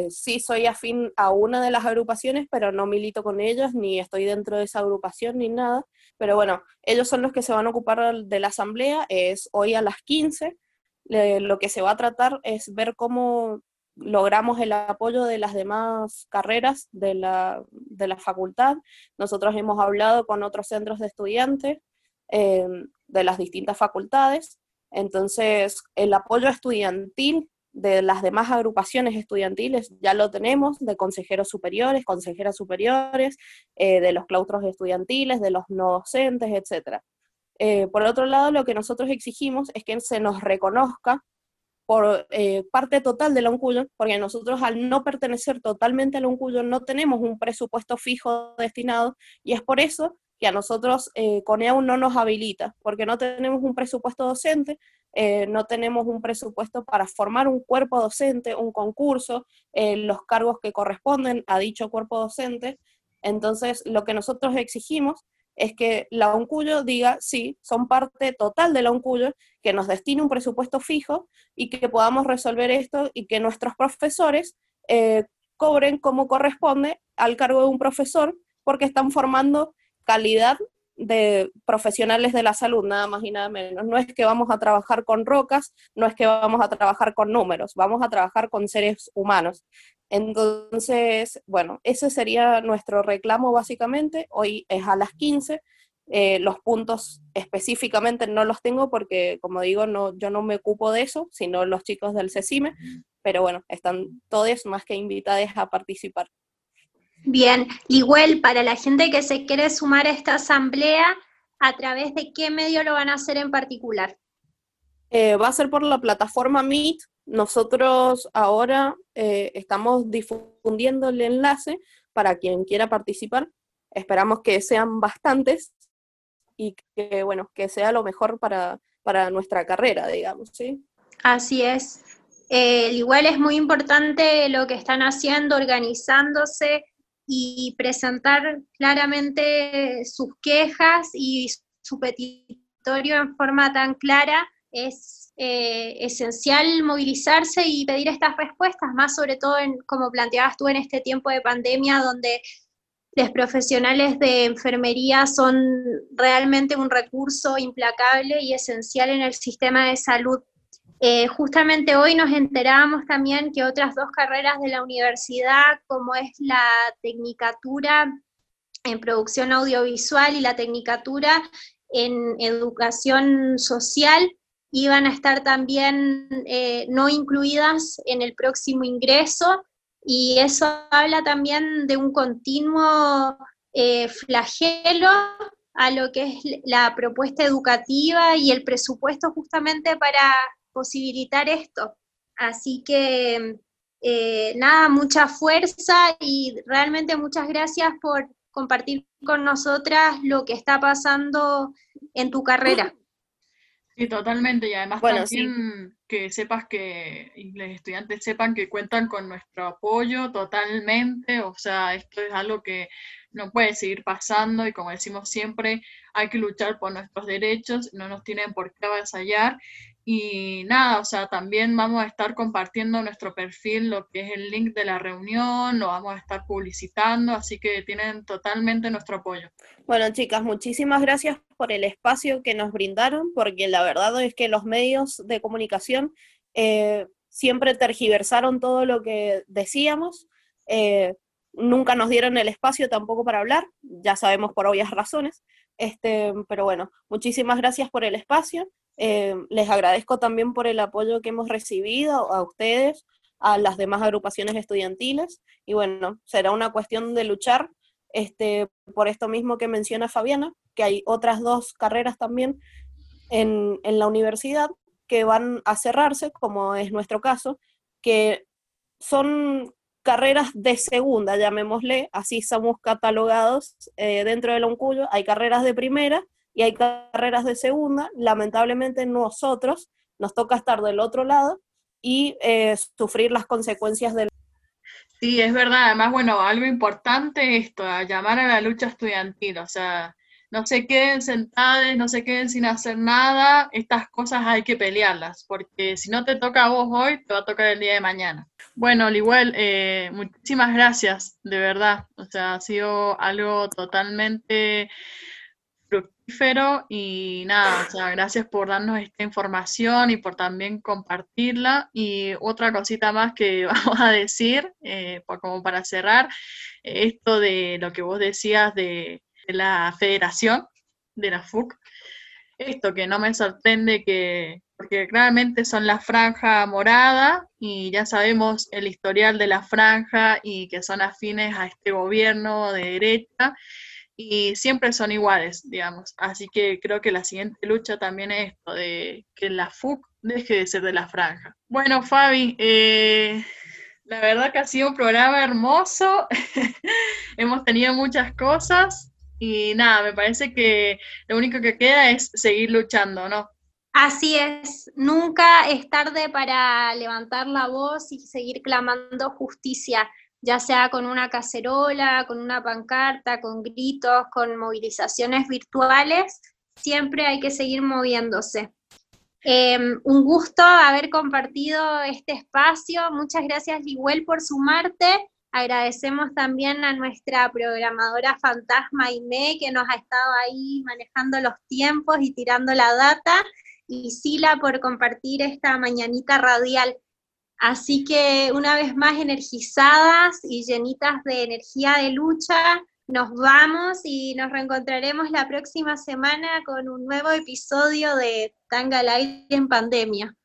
sí soy afín a una de las agrupaciones, pero no milito con ellos, ni estoy dentro de esa agrupación, ni nada, pero bueno, ellos son los que se van a ocupar de la asamblea, es hoy a las 15, lo que se va a tratar es ver cómo logramos el apoyo de las demás carreras de la, de la facultad. Nosotros hemos hablado con otros centros de estudiantes eh, de las distintas facultades entonces, el apoyo estudiantil de las demás agrupaciones estudiantiles ya lo tenemos, de consejeros superiores, consejeras superiores, eh, de los claustros estudiantiles, de los no docentes, etc. Eh, por otro lado, lo que nosotros exigimos es que se nos reconozca por eh, parte total de la UNCUYO, porque nosotros al no pertenecer totalmente a la UNCUYO no tenemos un presupuesto fijo destinado y es por eso que a nosotros eh, CONEAU no nos habilita, porque no tenemos un presupuesto docente, eh, no tenemos un presupuesto para formar un cuerpo docente, un concurso, eh, los cargos que corresponden a dicho cuerpo docente. Entonces, lo que nosotros exigimos es que la UNCUYO diga, sí, son parte total de la UNCUYO, que nos destine un presupuesto fijo y que podamos resolver esto y que nuestros profesores eh, cobren como corresponde al cargo de un profesor, porque están formando calidad de profesionales de la salud, nada más y nada menos. No es que vamos a trabajar con rocas, no es que vamos a trabajar con números, vamos a trabajar con seres humanos. Entonces, bueno, ese sería nuestro reclamo básicamente. Hoy es a las 15. Eh, los puntos específicamente no los tengo porque, como digo, no, yo no me ocupo de eso, sino los chicos del CECIME, pero bueno, están todos más que invitados a participar. Bien, igual para la gente que se quiere sumar a esta asamblea, ¿a través de qué medio lo van a hacer en particular? Eh, va a ser por la plataforma Meet. Nosotros ahora eh, estamos difundiendo el enlace para quien quiera participar. Esperamos que sean bastantes y que, bueno, que sea lo mejor para, para nuestra carrera, digamos, ¿sí? Así es. Eh, igual es muy importante lo que están haciendo, organizándose, y presentar claramente sus quejas y su petitorio en forma tan clara, es eh, esencial movilizarse y pedir estas respuestas, más sobre todo en, como planteabas tú en este tiempo de pandemia, donde los profesionales de enfermería son realmente un recurso implacable y esencial en el sistema de salud. Eh, justamente hoy nos enterábamos también que otras dos carreras de la universidad, como es la tecnicatura en producción audiovisual y la tecnicatura en educación social, iban a estar también eh, no incluidas en el próximo ingreso, y eso habla también de un continuo eh, flagelo a lo que es la propuesta educativa y el presupuesto justamente para posibilitar esto. Así que eh, nada, mucha fuerza y realmente muchas gracias por compartir con nosotras lo que está pasando en tu carrera. Sí, totalmente. Y además también que sepas que los estudiantes sepan que cuentan con nuestro apoyo totalmente. O sea, esto es algo que no puede seguir pasando y como decimos siempre, hay que luchar por nuestros derechos, no nos tienen por qué avasallar. Y nada, o sea, también vamos a estar compartiendo nuestro perfil, lo que es el link de la reunión, lo vamos a estar publicitando, así que tienen totalmente nuestro apoyo. Bueno, chicas, muchísimas gracias por el espacio que nos brindaron, porque la verdad es que los medios de comunicación eh, siempre tergiversaron todo lo que decíamos. Eh, nunca nos dieron el espacio tampoco para hablar, ya sabemos por obvias razones, este, pero bueno, muchísimas gracias por el espacio eh, les agradezco también por el apoyo que hemos recibido a ustedes, a las demás agrupaciones estudiantiles, y bueno, será una cuestión de luchar este, por esto mismo que menciona Fabiana, que hay otras dos carreras también en, en la universidad que van a cerrarse, como es nuestro caso, que son carreras de segunda, llamémosle, así somos catalogados eh, dentro del Oncuyo, hay carreras de primera y hay carreras de segunda. Lamentablemente nosotros nos toca estar del otro lado y eh, sufrir las consecuencias del... Sí, es verdad. Además, bueno, algo importante esto, llamar a la lucha estudiantil, o sea, no se queden sentados, no se queden sin hacer nada, estas cosas hay que pelearlas, porque si no te toca a vos hoy, te va a tocar el día de mañana. Bueno, al igual, eh, muchísimas gracias, de verdad, o sea, ha sido algo totalmente y nada, gracias por darnos esta información y por también compartirla. Y otra cosita más que vamos a decir, eh, como para cerrar, esto de lo que vos decías de, la federación, de la FUC, esto que no me sorprende que, porque claramente son la franja morada y ya sabemos el historial de la franja y que son afines a este gobierno de derecha y siempre son iguales, digamos. Así que creo que la siguiente lucha también es esto, de que la FUC deje de ser de la franja. Bueno, Fabi, eh, la verdad que ha sido un programa hermoso, hemos tenido muchas cosas y nada, me parece que lo único que queda es seguir luchando, ¿no? Así es, nunca es tarde para levantar la voz y seguir clamando justicia ya sea con una cacerola, con una pancarta, con gritos, con movilizaciones virtuales, siempre hay que seguir moviéndose. Em, un gusto haber compartido este espacio. Muchas gracias, Liguel, por sumarte. Agradecemos también a nuestra programadora fantasma Ine, que nos ha estado ahí manejando los tiempos y tirando la data, y Sila por compartir esta mañanita radial. Así que una vez más energizadas y llenitas de energía de lucha, nos vamos y nos reencontraremos la próxima semana con un nuevo episodio de Tanga en pandemia.